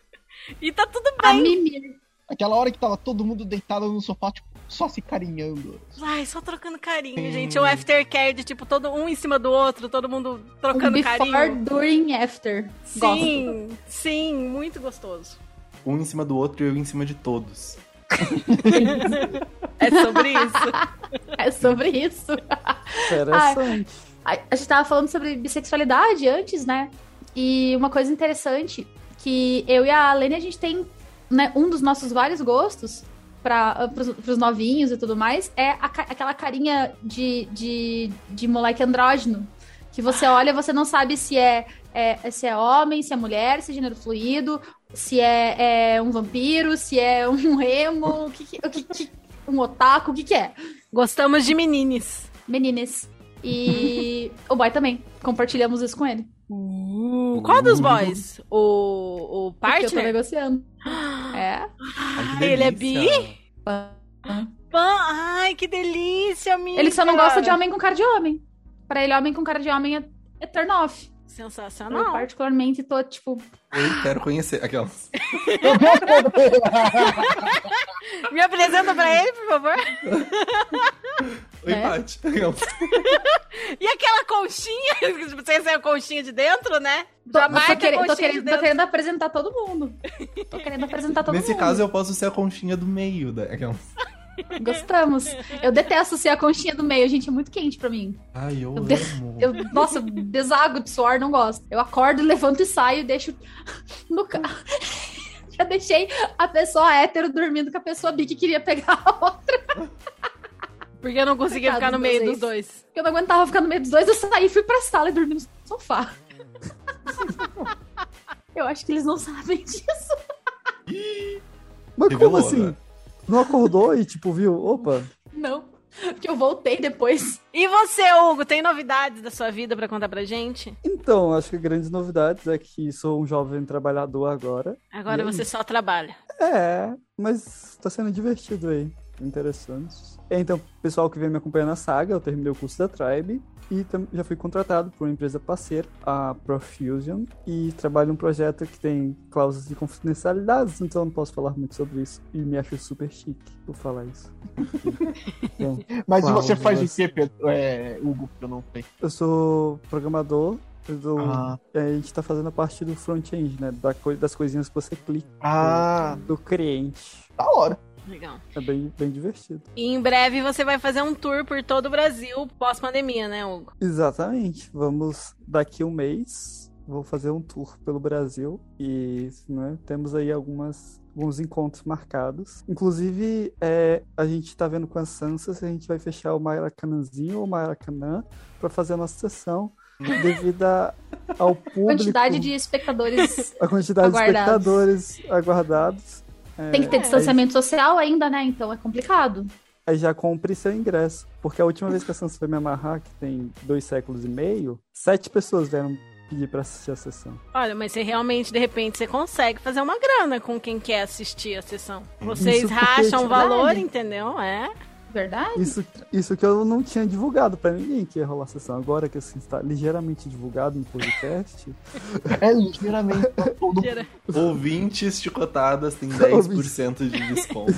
e tá tudo A bem. mimir. Aquela hora que tava todo mundo deitado no sofá, tipo, só se carinhando. Ai, só trocando carinho, gente. O aftercare de tipo, todo um em cima do outro, todo mundo trocando Um before, carinho. during, after. Gosto. Sim, sim, muito gostoso. Um em cima do outro e eu em cima de todos. É sobre isso. É sobre isso. Interessante. A a gente tava falando sobre bissexualidade antes, né? E uma coisa interessante que eu e a Lene, a gente tem né, um dos nossos vários gostos para os novinhos e tudo mais é a aquela carinha de, de, de moleque andrógeno. Que você olha você não sabe se é, é- se é homem, se é mulher, se é gênero fluido, se é, é um vampiro, se é um emo, o que, o que, que- um otaku, o que, que é? Gostamos de menines. Meninas. E o boy também. Compartilhamos isso com ele. Uh, qual dos boys? O, o Porque eu tô partner? negociando. É. Ai, Ele é delícia. Pan- Ai, que delícia, amiga. Ele só não gosta de homem com cara de homem. Pra ele, homem com cara de homem é, é turn off. Eu, Sensacional. particularmente, tô, tipo... Oi, quero conhecer. Aquelas. Me apresenta pra ele, por favor. É? Paty. Aquelas. E aquela conchinha? Você é a conchinha de dentro, né? Tô, Já tô querendo, tô, querendo, de tô querendo apresentar todo mundo. Tô querendo apresentar todo Nesse mundo. caso, eu posso ser a conchinha do meio. Da... Aquelas. Gostamos. Eu detesto ser a conchinha do meio, gente. É muito quente pra mim. Ai, eu Eu de- amo. Eu, nossa, eu desago de suor, não gosto. Eu acordo, levanto e saio e deixo no carro. Já deixei a pessoa hétero dormindo com a pessoa bi que queria pegar a outra. Porque eu não conseguia Coitado ficar no meio vocês. dos dois. Porque eu não aguentava ficar no meio dos dois, eu saí, fui pra sala e dormi no sofá. eu acho que eles não sabem disso. Mas Revelou, como assim? né? Não acordou e, tipo, viu? Opa, Não. Porque eu voltei depois. E você, Hugo, tem novidades da sua vida pra contar pra gente? então, acho que grandes novidades é que sou um jovem trabalhador agora. Agora E aí? você só trabalha. É, mas tá sendo divertido aí. Interessante. É, Então, pessoal que vem me acompanhando na saga, eu terminei o curso da Tribe e já fui contratado por uma empresa parceira, a Profusion, e trabalho em um projeto que tem cláusulas de confidencialidade, então eu não posso falar muito sobre isso. E me acho super chique por falar isso. Então, Mas você faz o delas? que, Pedro? É, Hugo, que eu não sei. eu sou programador, dou- Ah, a gente tá fazendo a parte do front-end, né? Da das coisinhas que você clica ah do cliente. da hora. Legal. É bem, bem divertido. E em breve você vai fazer um tour por todo o Brasil pós-pandemia, né, Hugo? Exatamente. Vamos daqui um mês. Vou fazer um tour pelo Brasil e né, temos aí algumas, alguns encontros marcados. Inclusive, é, a gente tá vendo com a Sansa se a gente vai fechar o Maracanãzinho ou o Maracanã para fazer a nossa sessão devido a- ao público, Quantidade de espectadores. a quantidade de aguardados. espectadores aguardados. Tem que ter distanciamento social ainda, né? Então é complicado. Aí já compre seu ingresso. Porque a última vez que a Sansa foi me amarrar, que tem dois séculos e meio, sete pessoas vieram pedir pra assistir a sessão. Olha, mas você realmente, de repente, você consegue fazer uma grana com quem quer assistir a sessão. Vocês Isso porque, racham o tipo, valor, entendeu? É. Verdade? Isso, isso que eu não tinha divulgado pra ninguém que ia rolar a sessão. Agora que assim, está ligeiramente divulgado no podcast, É ligeiramente todo Tira. Ouvintes chicotadas têm 10% de desconto.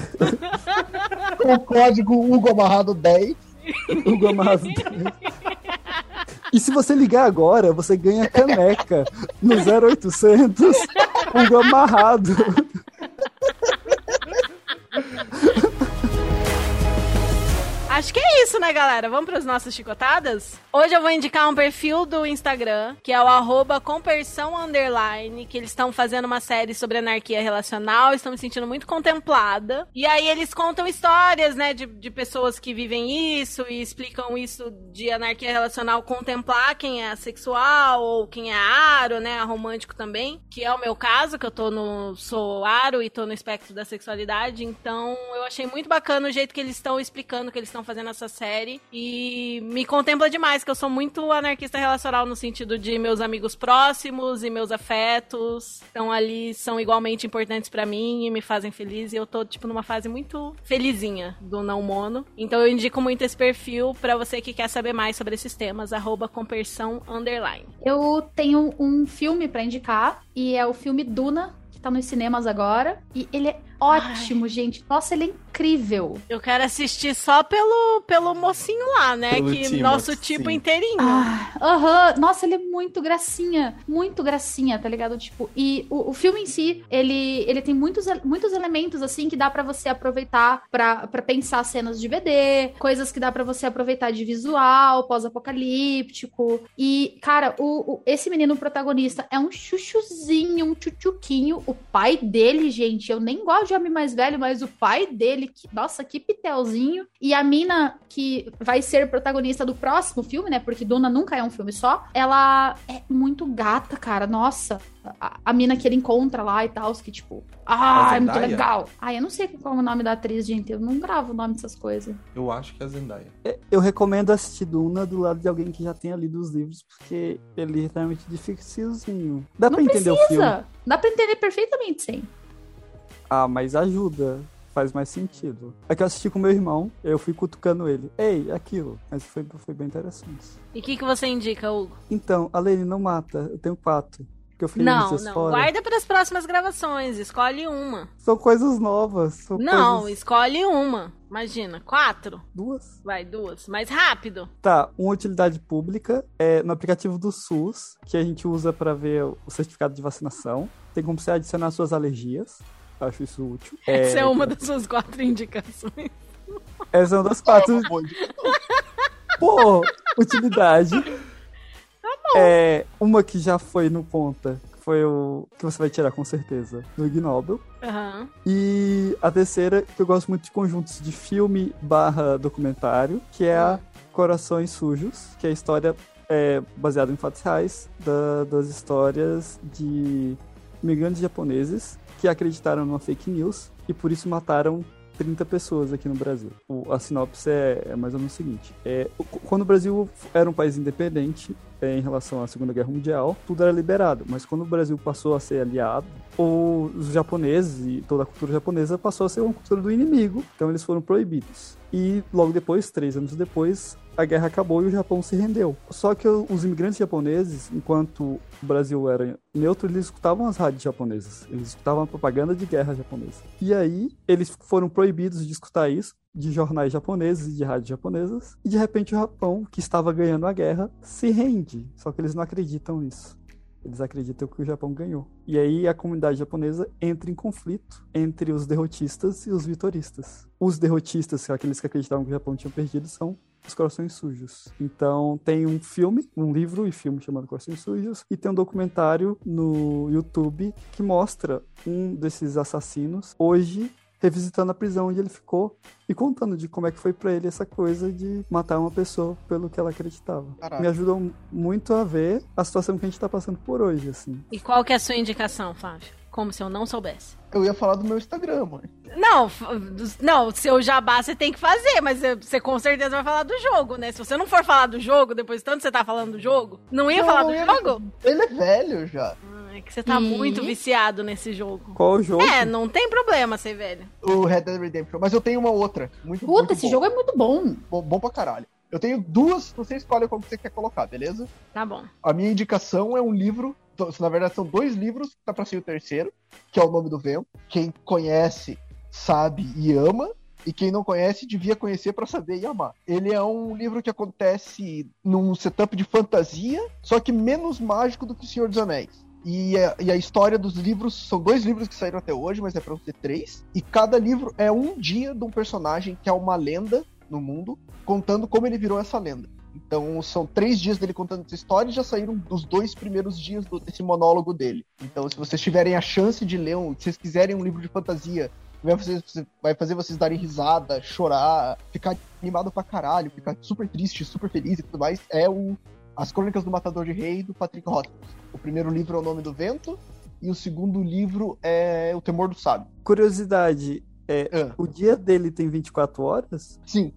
com o código Hugo Amarrado 10. o Gamado. E se você ligar agora, você ganha caneca no 0800 Hugo amarrado. Acho que é isso, né, galera? Vamos para as nossas chicotadas? Hoje eu vou indicar um perfil do Instagram, que é o arroba que eles estão fazendo uma série sobre anarquia relacional, estou me sentindo muito contemplada. E aí eles contam histórias, né, de, de pessoas que vivem isso e explicam isso de anarquia relacional contemplar quem é assexual ou quem é aro, né, romântico também, que é o meu caso, que eu tô no sou aro e tô no espectro da sexualidade, então eu achei muito bacana o jeito que eles estão explicando que eles estão fazendo essa, série e me contempla demais, que eu sou muito anarquista relacional no sentido de meus amigos próximos e meus afetos estão ali, são igualmente importantes pra mim e me fazem feliz e eu tô, tipo, numa fase muito felizinha do não mono. Então eu indico muito esse perfil pra você que quer saber mais sobre esses temas, arroba compersão underline. Eu tenho um filme pra indicar e é o filme Duna, que tá nos cinemas agora. E ele é ótimo, gente. Nossa, ele é incrível. Eu quero assistir só pelo, pelo mocinho lá, né? Pelo que nosso tipo sim. inteirinho. Ah, Aham, nossa, ele é muito gracinha, muito gracinha, tá ligado? Tipo, e o, o filme em si, ele, ele tem muitos, muitos elementos, assim, que dá pra você aproveitar pra, pra pensar cenas de VD, coisas que dá pra você aproveitar de visual, pós-apocalíptico. E, cara, o, o- esse menino protagonista é um chuchuzinho, um tchutchuquinho. O pai dele, gente, eu nem gosto de homem mais velho, mas o pai dele, que, nossa, que pitelzinho. E a mina que vai ser protagonista do próximo filme, né? Porque Duna nunca é um filme só. Ela é muito gata, cara. Nossa. A, a mina que ele encontra lá e tal, que tipo, ah, é muito legal. Ah, eu não sei qual é o nome da atriz, gente. Eu não gravo o nome dessas coisas. Eu acho que é a Zendaya. Eu recomendo assistir Duna do lado de alguém que já tenha lido os livros, porque ele é realmente dificilzinho. Dá não pra entender o filme. precisa. Dá pra entender perfeitamente sem. Ah, mas ajuda. Faz mais sentido. É que eu assisti com meu irmão, eu fui cutucando ele. Ei, aquilo. Mas foi, foi bem interessante. E o que, que você indica, Hugo? Então, a Lene não mata. Eu tenho quatro. Que eu fiquei Não, não. fora. Guarda para as próximas gravações. Escolhe uma. São coisas novas. São Não, coisas... escolhe uma. Imagina, quatro. Duas. Vai, duas. Mais rápido. Tá, uma utilidade pública é no aplicativo do SUS, que a gente usa pra ver o certificado de vacinação. Tem como você adicionar suas alergias. Acho isso útil. Essa é uma das suas quatro indicações. Essa é uma das quatro. Bom, Pô, utilidade. Tá É uma que já foi no conta, que foi o que você vai tirar com certeza, do Ig Nobel. Aham. E a terceira, que eu gosto muito de conjuntos de filme barra documentário, que é a Corações Sujos, que é a história é, baseada em fatos reais da- das histórias de imigrantes japoneses que acreditaram numa fake news e por isso mataram 30 pessoas aqui no Brasil. O- a sinopse é, é mais ou menos o seguinte: é, quando o Brasil era um país independente em relação à Segunda Guerra Mundial, tudo era liberado, mas quando o Brasil passou a ser aliado, os japoneses e toda a cultura japonesa passou a ser uma cultura do inimigo, então eles foram proibidos. E logo depois, três anos depois, a guerra acabou e o Japão se rendeu. Só que os imigrantes japoneses, enquanto o Brasil era neutro, eles escutavam as rádios japonesas, eles escutavam a propaganda de guerra japonesa. E aí, eles foram proibidos de escutar isso, de jornais japoneses e de rádios japonesas, e de repente o Japão, que estava ganhando a guerra, se rende. Só que eles não acreditam nisso. Eles acreditam que o Japão ganhou. E aí a comunidade japonesa entra em conflito entre os derrotistas e os vitoristas. Os derrotistas, aqueles que acreditavam que o Japão tinha perdido, são os Corações Sujos. Então tem um filme, um livro e filme chamado Corações Sujos, e tem um documentário no YouTube que mostra um desses assassinos hoje revisitando a prisão onde ele ficou e contando de como é que foi pra ele essa coisa de matar uma pessoa pelo que ela acreditava. Caraca. Me ajudou muito a ver a situação que a gente tá passando por hoje, assim. E qual que é a sua indicação, Flávio? Como se eu não soubesse. Eu ia falar do meu Instagram, mano. Não, não, seu jabá você tem que fazer, mas você- com certeza vai falar do jogo, né? Se você não for falar do jogo, depois de tanto você tá falando do jogo, não ia Não, falar não do ia- jogo? Ele é velho já. Ah, É que você tá Ih. muito viciado nesse jogo. Qual o jogo? É, não tem problema ser velho. O Red Dead Redemption. Mas eu tenho uma outra. Muito, Puta, muito esse bom. jogo é muito bom. bom. Bom pra caralho. Eu tenho duas, você escolhe como você quer colocar, beleza? Tá bom. A minha indicação é um livro, na verdade são dois livros, que tá pra ser o terceiro, que é O Nome do Vento. Quem conhece, sabe e ama, e quem não conhece devia conhecer pra saber e amar. Ele é um livro que acontece num setup de fantasia, só que menos mágico do que O Senhor dos Anéis. E a, e a história dos livros, são dois livros que saíram até hoje, mas é pra ser três. E cada livro é um dia de um personagem que é uma lenda no mundo, contando como ele virou essa lenda. Então são três dias dele contando essa história e já saíram dos dois primeiros dias do- desse monólogo dele. Então, se vocês tiverem a chance de ler, um, se vocês quiserem um livro de fantasia, que vai fazer, vai fazer vocês darem risada, chorar, ficar animado pra caralho, ficar super triste, super feliz e tudo mais, é o As Crônicas do Matador de Rei, do Patrick Rothfuss. O primeiro livro é O Nome do Vento e o segundo livro é O Temor do Sábio. Curiosidade, Ah, o dia dele tem 24 horas? sim,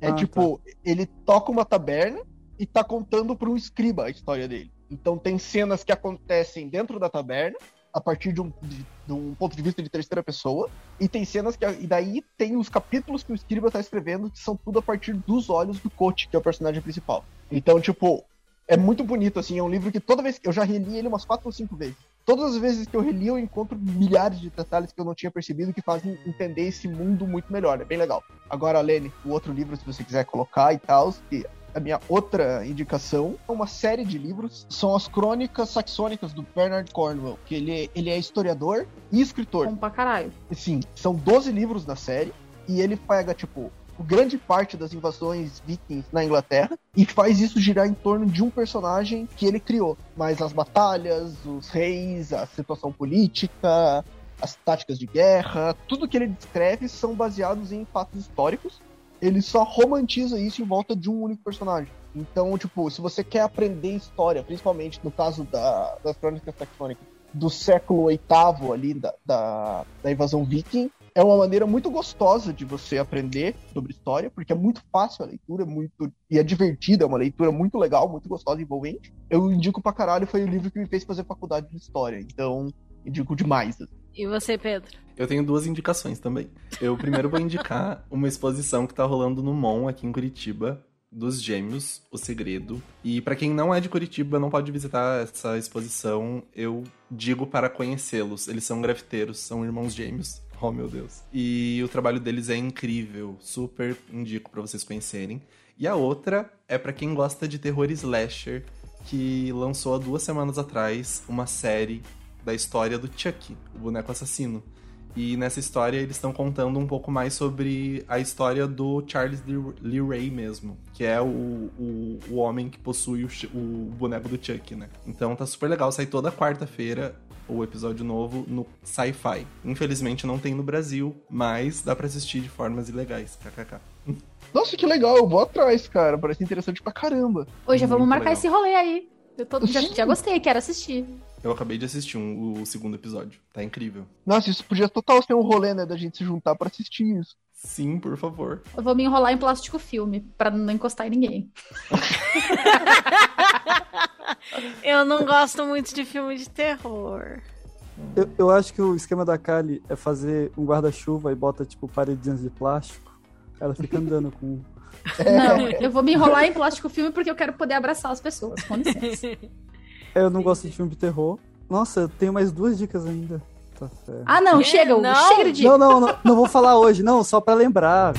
É Ah, tipo, ele toca uma taberna e tá contando para um escriba a história dele. Então tem cenas que acontecem dentro da taberna, a partir de um, de, de um ponto de vista de terceira pessoa, e tem cenas que. E daí tem os capítulos que o escriba tá escrevendo, que são tudo a partir dos olhos do Coach, que é o personagem principal. Então, tipo, é muito bonito, assim, é um livro que toda vez que eu já reli ele umas quatro ou cinco vezes. Todas as vezes que eu reli, eu encontro milhares de detalhes que eu não tinha percebido que fazem entender esse mundo muito melhor. É bem legal. Agora, Lene, o outro livro, se você quiser colocar e tal, que a minha outra indicação é uma série de livros. São as Crônicas Saxônicas do Bernard Cornwell, que ele é, ele é historiador e escritor. Bom pra caralho. Sim, são 12 livros da série e ele pega, tipo, grande parte das invasões vikings na Inglaterra e faz isso girar em torno de um personagem que ele criou. Mas as batalhas, os reis, a situação política, as táticas de guerra, tudo que ele descreve são baseados em fatos históricos. Ele só romantiza isso em volta de um único personagem. Então, tipo, se você quer aprender história, principalmente no caso da, das crônicas tectônicas, do século VIII ali, da, da, da invasão viking, é uma maneira muito gostosa de você aprender sobre história, porque é muito fácil a leitura, é muito e é divertida, é uma leitura muito legal, muito gostosa e envolvente. Eu indico pra caralho, foi o livro que me fez fazer faculdade de história, então indico demais. assim. E você, Pedro? Eu tenho duas indicações também. Eu primeiro vou indicar uma exposição que tá rolando no MON aqui em Curitiba, dos Gêmeos, O Segredo. E pra quem não é de Curitiba, não pode visitar essa exposição, eu digo para conhecê-los. Eles são grafiteiros, são irmãos gêmeos. Oh, meu Deus. E o trabalho deles é incrível, super indico pra vocês conhecerem. E a outra é pra quem gosta de terror slasher, que lançou há duas semanas atrás uma série da história do Chuck, o boneco assassino. E nessa história eles estão contando um pouco mais sobre a história do Charles Lee Ray mesmo, que é o, o, o homem que possui o, o boneco do Chuck, né? Então tá super legal, sai toda quarta-feira o episódio novo no Sci-Fi. Infelizmente não tem no Brasil, mas dá pra assistir de formas ilegais. KKK. Nossa, que legal, eu vou atrás, cara. Parece interessante pra caramba. Hoje já vamos marcar legal. esse rolê aí. Eu tô- já, já gostei, quero assistir. Eu acabei de assistir um- o segundo episódio. Tá incrível. Nossa, isso podia total ser um rolê, né, da gente se juntar pra assistir isso. Sim, por favor. Eu vou me enrolar em plástico filme, pra não encostar em ninguém. Eu não gosto muito de filme de terror. Eu, eu acho que o esquema da Kali é fazer um guarda-chuva e bota, tipo, paredinhas de plástico. Ela fica andando com. Não, eu vou me enrolar em plástico filme porque eu quero poder abraçar as pessoas, com licença. É, Eu não gosto de filme de terror. Nossa, eu tenho mais duas dicas ainda. Tá certo. Ah, não, chega, Hugo, Não. chega de. Não, não, não, não vou falar hoje, não, só pra lembrar.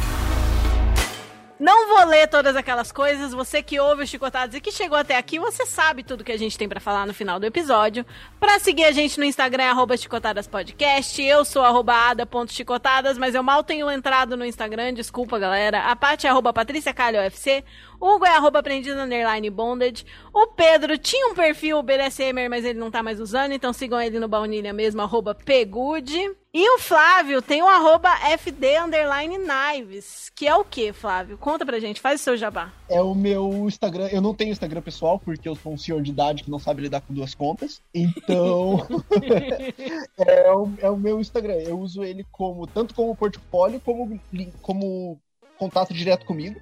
Não vou ler todas aquelas coisas. Você que ouve os chicotados e que chegou até aqui, você sabe tudo que a gente tem pra falar no final do episódio. Pra seguir a gente no Instagram é arroba chicotadaspodcast. Eu sou arroba ada.chicotadas, mas eu mal tenho entrado no Instagram, desculpa, galera. A Paty é arroba Patrícia Calho UFC. O Hugo é arroba aprendiz underline bondage. O Pedro tinha um perfil BDSMer, mas ele não tá mais usando, então sigam ele no baunilha mesmo, arroba pegude. E o Flávio tem o arroba FD underline knives, que é o que, Flávio? Conta pra gente, faz o seu jabá. É o meu Instagram. Eu não tenho Instagram pessoal, porque eu sou um senhor de idade que não sabe lidar com duas contas. Então. é, o, é o meu Instagram. Eu uso ele como tanto como portfólio como, como contato direto comigo.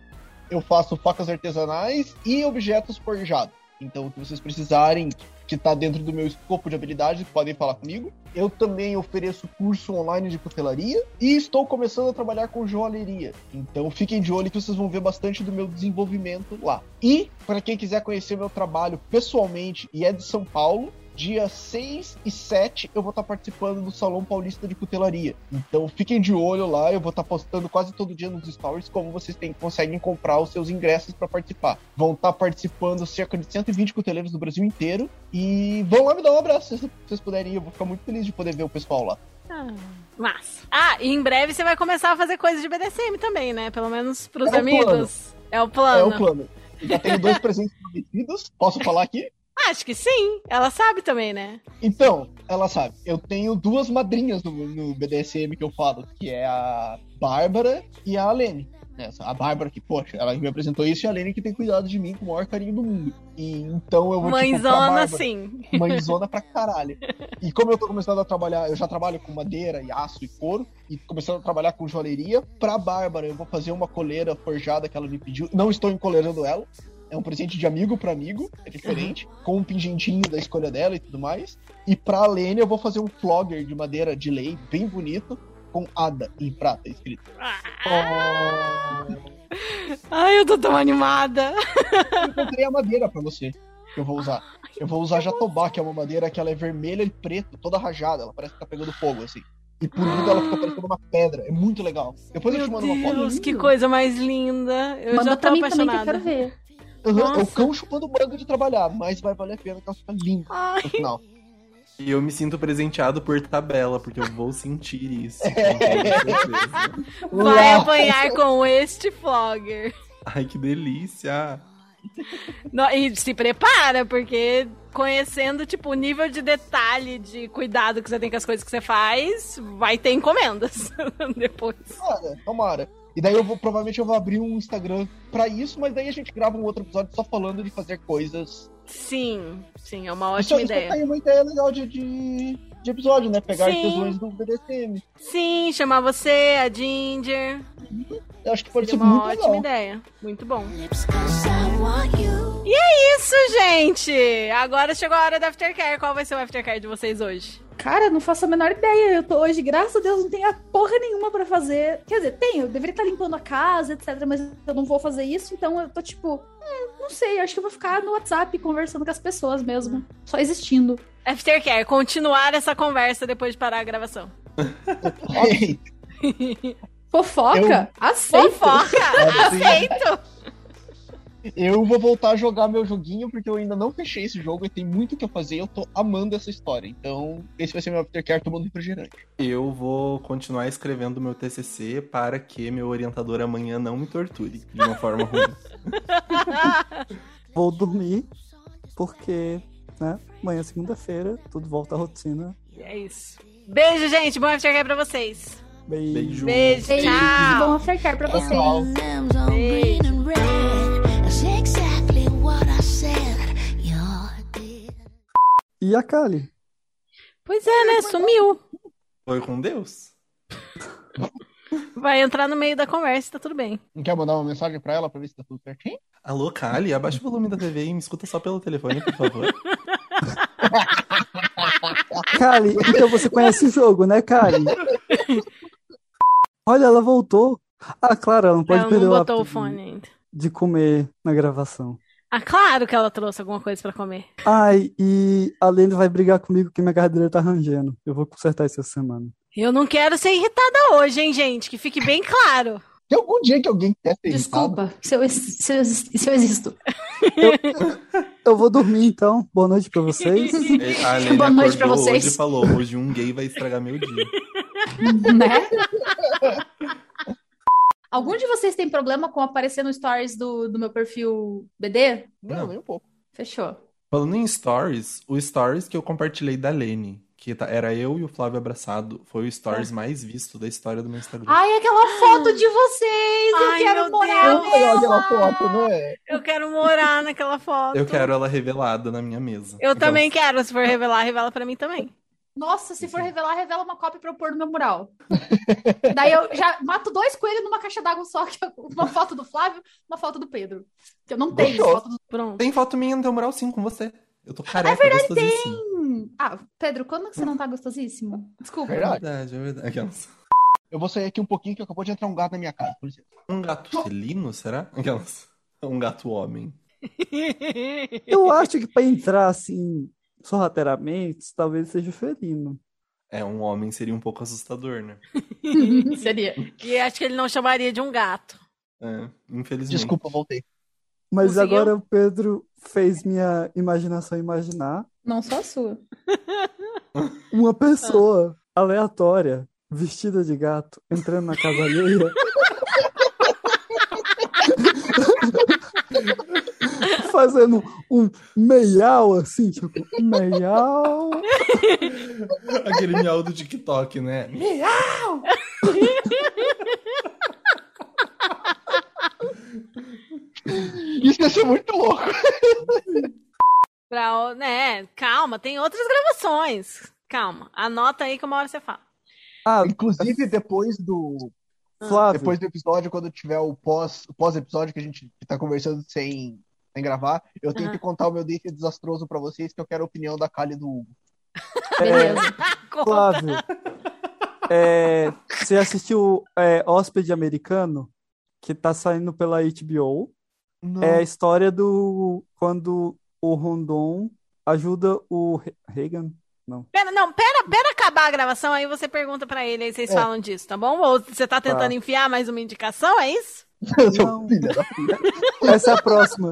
Eu faço facas artesanais e objetos forjados. Então, se vocês precisarem, que está dentro do meu escopo de habilidades, podem falar comigo. Eu também ofereço curso online de cutelaria e estou começando a trabalhar com joalheria. Então, fiquem de olho que vocês vão ver bastante do meu desenvolvimento lá. E, para quem quiser conhecer meu trabalho pessoalmente e é de São Paulo, dia 6 e 7 eu vou estar participando do Salão Paulista de Cutelaria. Então fiquem de olho lá, eu vou estar postando quase todo dia nos stories como vocês têm, conseguem comprar os seus ingressos para participar. Vão estar participando cerca de 120 cuteleiros do Brasil inteiro e vão lá me dar um abraço se vocês puderem ir, eu vou ficar muito feliz de poder ver o pessoal lá. Ah, massa. Ah, e em breve você vai começar a fazer coisas de BDSM também, né? Pelo menos pros É amigos. É o plano. É o plano. Já tenho dois presentes prometidos, posso falar aqui? Acho que sim. Ela sabe também, né? Então, ela sabe, eu tenho duas madrinhas no, no BDSM que eu falo, que é a Bárbara e a Alene. né? A Bárbara que, poxa, ela me apresentou isso e a Lene que tem cuidado de mim com o maior carinho do mundo. E então eu vou tipo, Mãezona, Bárbara, sim. mãezona pra caralho. E como eu tô começando a trabalhar, eu já trabalho com madeira e aço e couro, e começando a trabalhar com joalheria, pra Bárbara eu vou fazer uma coleira forjada que ela me pediu. Não estou encolerando ela. É um presente de amigo pra amigo, é diferente, com um pingentinho da escolha dela e tudo mais. E pra Lene eu vou fazer um flogger de madeira de lei, bem bonito, com Ada em prata escrito. Ai, eu tô tão animada. Eu encontrei a madeira pra você, que eu vou usar. Eu vou usar jatobá, que é uma madeira que ela é vermelha e preta, toda rajada, ela parece que tá pegando fogo, assim. E por dentro ela fica parecendo uma pedra, é muito legal. Depois eu te Meu mando uma foto. Deus, que coisa mais linda. Eu Manda já tô pra mim também que eu apaixonada. quero ver. Uhum, é o cão chupando manga de trabalhar, mas vai valer a pena que ela fica linda Ai, no final. E eu me sinto presenteado por tabela, porque eu vou sentir isso. certeza. vai apanhar com este flogger. Ai, que delícia! Não, e se prepara, porque conhecendo, tipo, o nível de detalhe, de cuidado que você tem com as coisas que você faz, vai ter encomendas depois. Tomara, tomara. E daí eu vou, provavelmente eu vou abrir um Instagram pra isso, mas daí a gente grava um outro episódio só falando de fazer coisas. Sim, sim, é uma Isso, ótima isso ideia. aí é uma ideia legal de, de, de episódio, né? Pegar Sim. artesãos do BDSM. Sim, chamar você, a Ginger. Eu acho que pode Seria ser uma muito ótima legal. ideia. Muito bom. Want you. Isso, gente! Agora chegou a hora do aftercare. Qual vai ser o aftercare de vocês hoje? Cara, não faço a menor ideia. Eu tô hoje, graças a Deus, não tenho a porra nenhuma pra fazer. Quer dizer, tenho, eu deveria estar limpando a casa, etc. Mas eu não vou fazer isso, então eu tô tipo, hum, não sei, acho que eu vou ficar no WhatsApp conversando com as pessoas mesmo. Só existindo. Aftercare, continuar essa conversa depois de parar a gravação. Fofoca? Aceito. Fofoca! Aceito! Eu vou voltar a jogar meu joguinho, porque eu ainda não fechei esse jogo e tem muito o que eu fazer. Eu tô amando essa história. Então, esse vai ser meu aftercare tomando refrigerante. Eu vou continuar escrevendo meu TCC para que meu orientador amanhã não me torture de uma forma ruim. Vou dormir, porque, né? Amanhã, segunda-feira, tudo volta à rotina. é isso. Beijo, gente. Bom aftercare pra vocês. Beijo. Beijo. Beijo, Beijo. tchau. Bom aftercare pra vocês. Dead. E a Kali? Pois é, né? Sumiu. Foi com Deus? Vai entrar no meio da conversa, tá tudo bem. Não quer mandar uma mensagem pra ela pra ver se tá tudo certinho? Alô, Kali, abaixa o volume da TV e me escuta só pelo telefone, por favor. Kali, então você conhece o jogo, né, Kali? Olha, ela voltou. Ah, claro, ela não pode Ela perder não o botou o hábito fone ainda. de comer na gravação. Ah, claro que ela trouxe alguma coisa pra comer. Ai, e a Lenda vai brigar comigo que minha cadeira tá rangendo. Eu vou consertar isso essa semana. Eu não quero ser irritada hoje, hein, gente? Que fique bem claro. Tem algum dia que alguém quer ser irritado? Desculpa, se eu, se, eu, se eu existo. Eu vou dormir então. Boa noite pra vocês. A Boa noite pra acordou vocês. hoje e falou, hoje um gay vai estragar meu dia. né? Algum de vocês tem problema com aparecer no stories do, do meu perfil BD? Não, Não. nem um pouco. Fechou. Falando em stories, o stories que eu compartilhei da Lene, que tá- era eu e o Flávio abraçado, foi o stories mais visto da história do meu Instagram. Ai, aquela foto de vocês! Ai, eu quero morar Deus. Aquela nela! foto, não é? Eu quero morar naquela foto. Eu quero ela revelada na minha mesa. Eu Então, também quero. Se for revelar, revela pra mim também. Nossa, se for revelar, revela uma cópia pra eu pôr no meu mural. Daí eu já mato dois coelhos numa caixa d'água só, que é uma foto do Flávio, uma foto do Pedro. Que eu não tenho foto do... Pronto. Tem foto minha no teu mural sim com você. Eu tô É careca, verdade, gostosíssimo. Hum. Ah, Pedro, quando que você não tá gostosíssimo? Desculpa. É Verdade. verdade, é verdade. Aquelas. Eu vou sair aqui um pouquinho que acabou de entrar um gato na minha casa, por exemplo. Um gato felino, será? Aquelas. Um gato homem. Eu acho que pra entrar assim, sorrateiramente, talvez seja felino. É, um homem seria um pouco assustador, né? Seria. E acho que ele não chamaria de um gato. É, infelizmente. Desculpa, voltei. Mas Conseguiu? agora o Pedro fez minha imaginação imaginar Não só a sua. uma pessoa aleatória, vestida de gato, entrando na casa alheia. Fazendo um meiau assim, tipo, meiau. Aquele miau do TikTok, né? ia ser muito louco. Pra, o- né, calma, tem outras gravações. Calma, anota aí que uma hora você fala. Ah, Inclusive, depois do, Flávio, depois do episódio, quando tiver o pós, o pós-episódio que a gente tá conversando sem, sem gravar, eu tenho que contar o meu date desastroso pra vocês, que eu quero a opinião da Kali e do Hugo. Beleza. Conta. Flávio, é, você assistiu é, Hóspede Americano, que tá saindo pela HBO? Não. É a história do quando o Rondon ajuda o Re- Reagan. Pera, não, pera, pera acabar a gravação, aí você pergunta pra ele, aí vocês É. falam disso, tá bom? Ou você tá tentando Tá. enfiar mais uma indicação, é isso? Não. filho da filha. Essa é a próxima.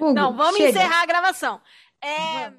Hugo, Não, vamos chega. encerrar a gravação. É,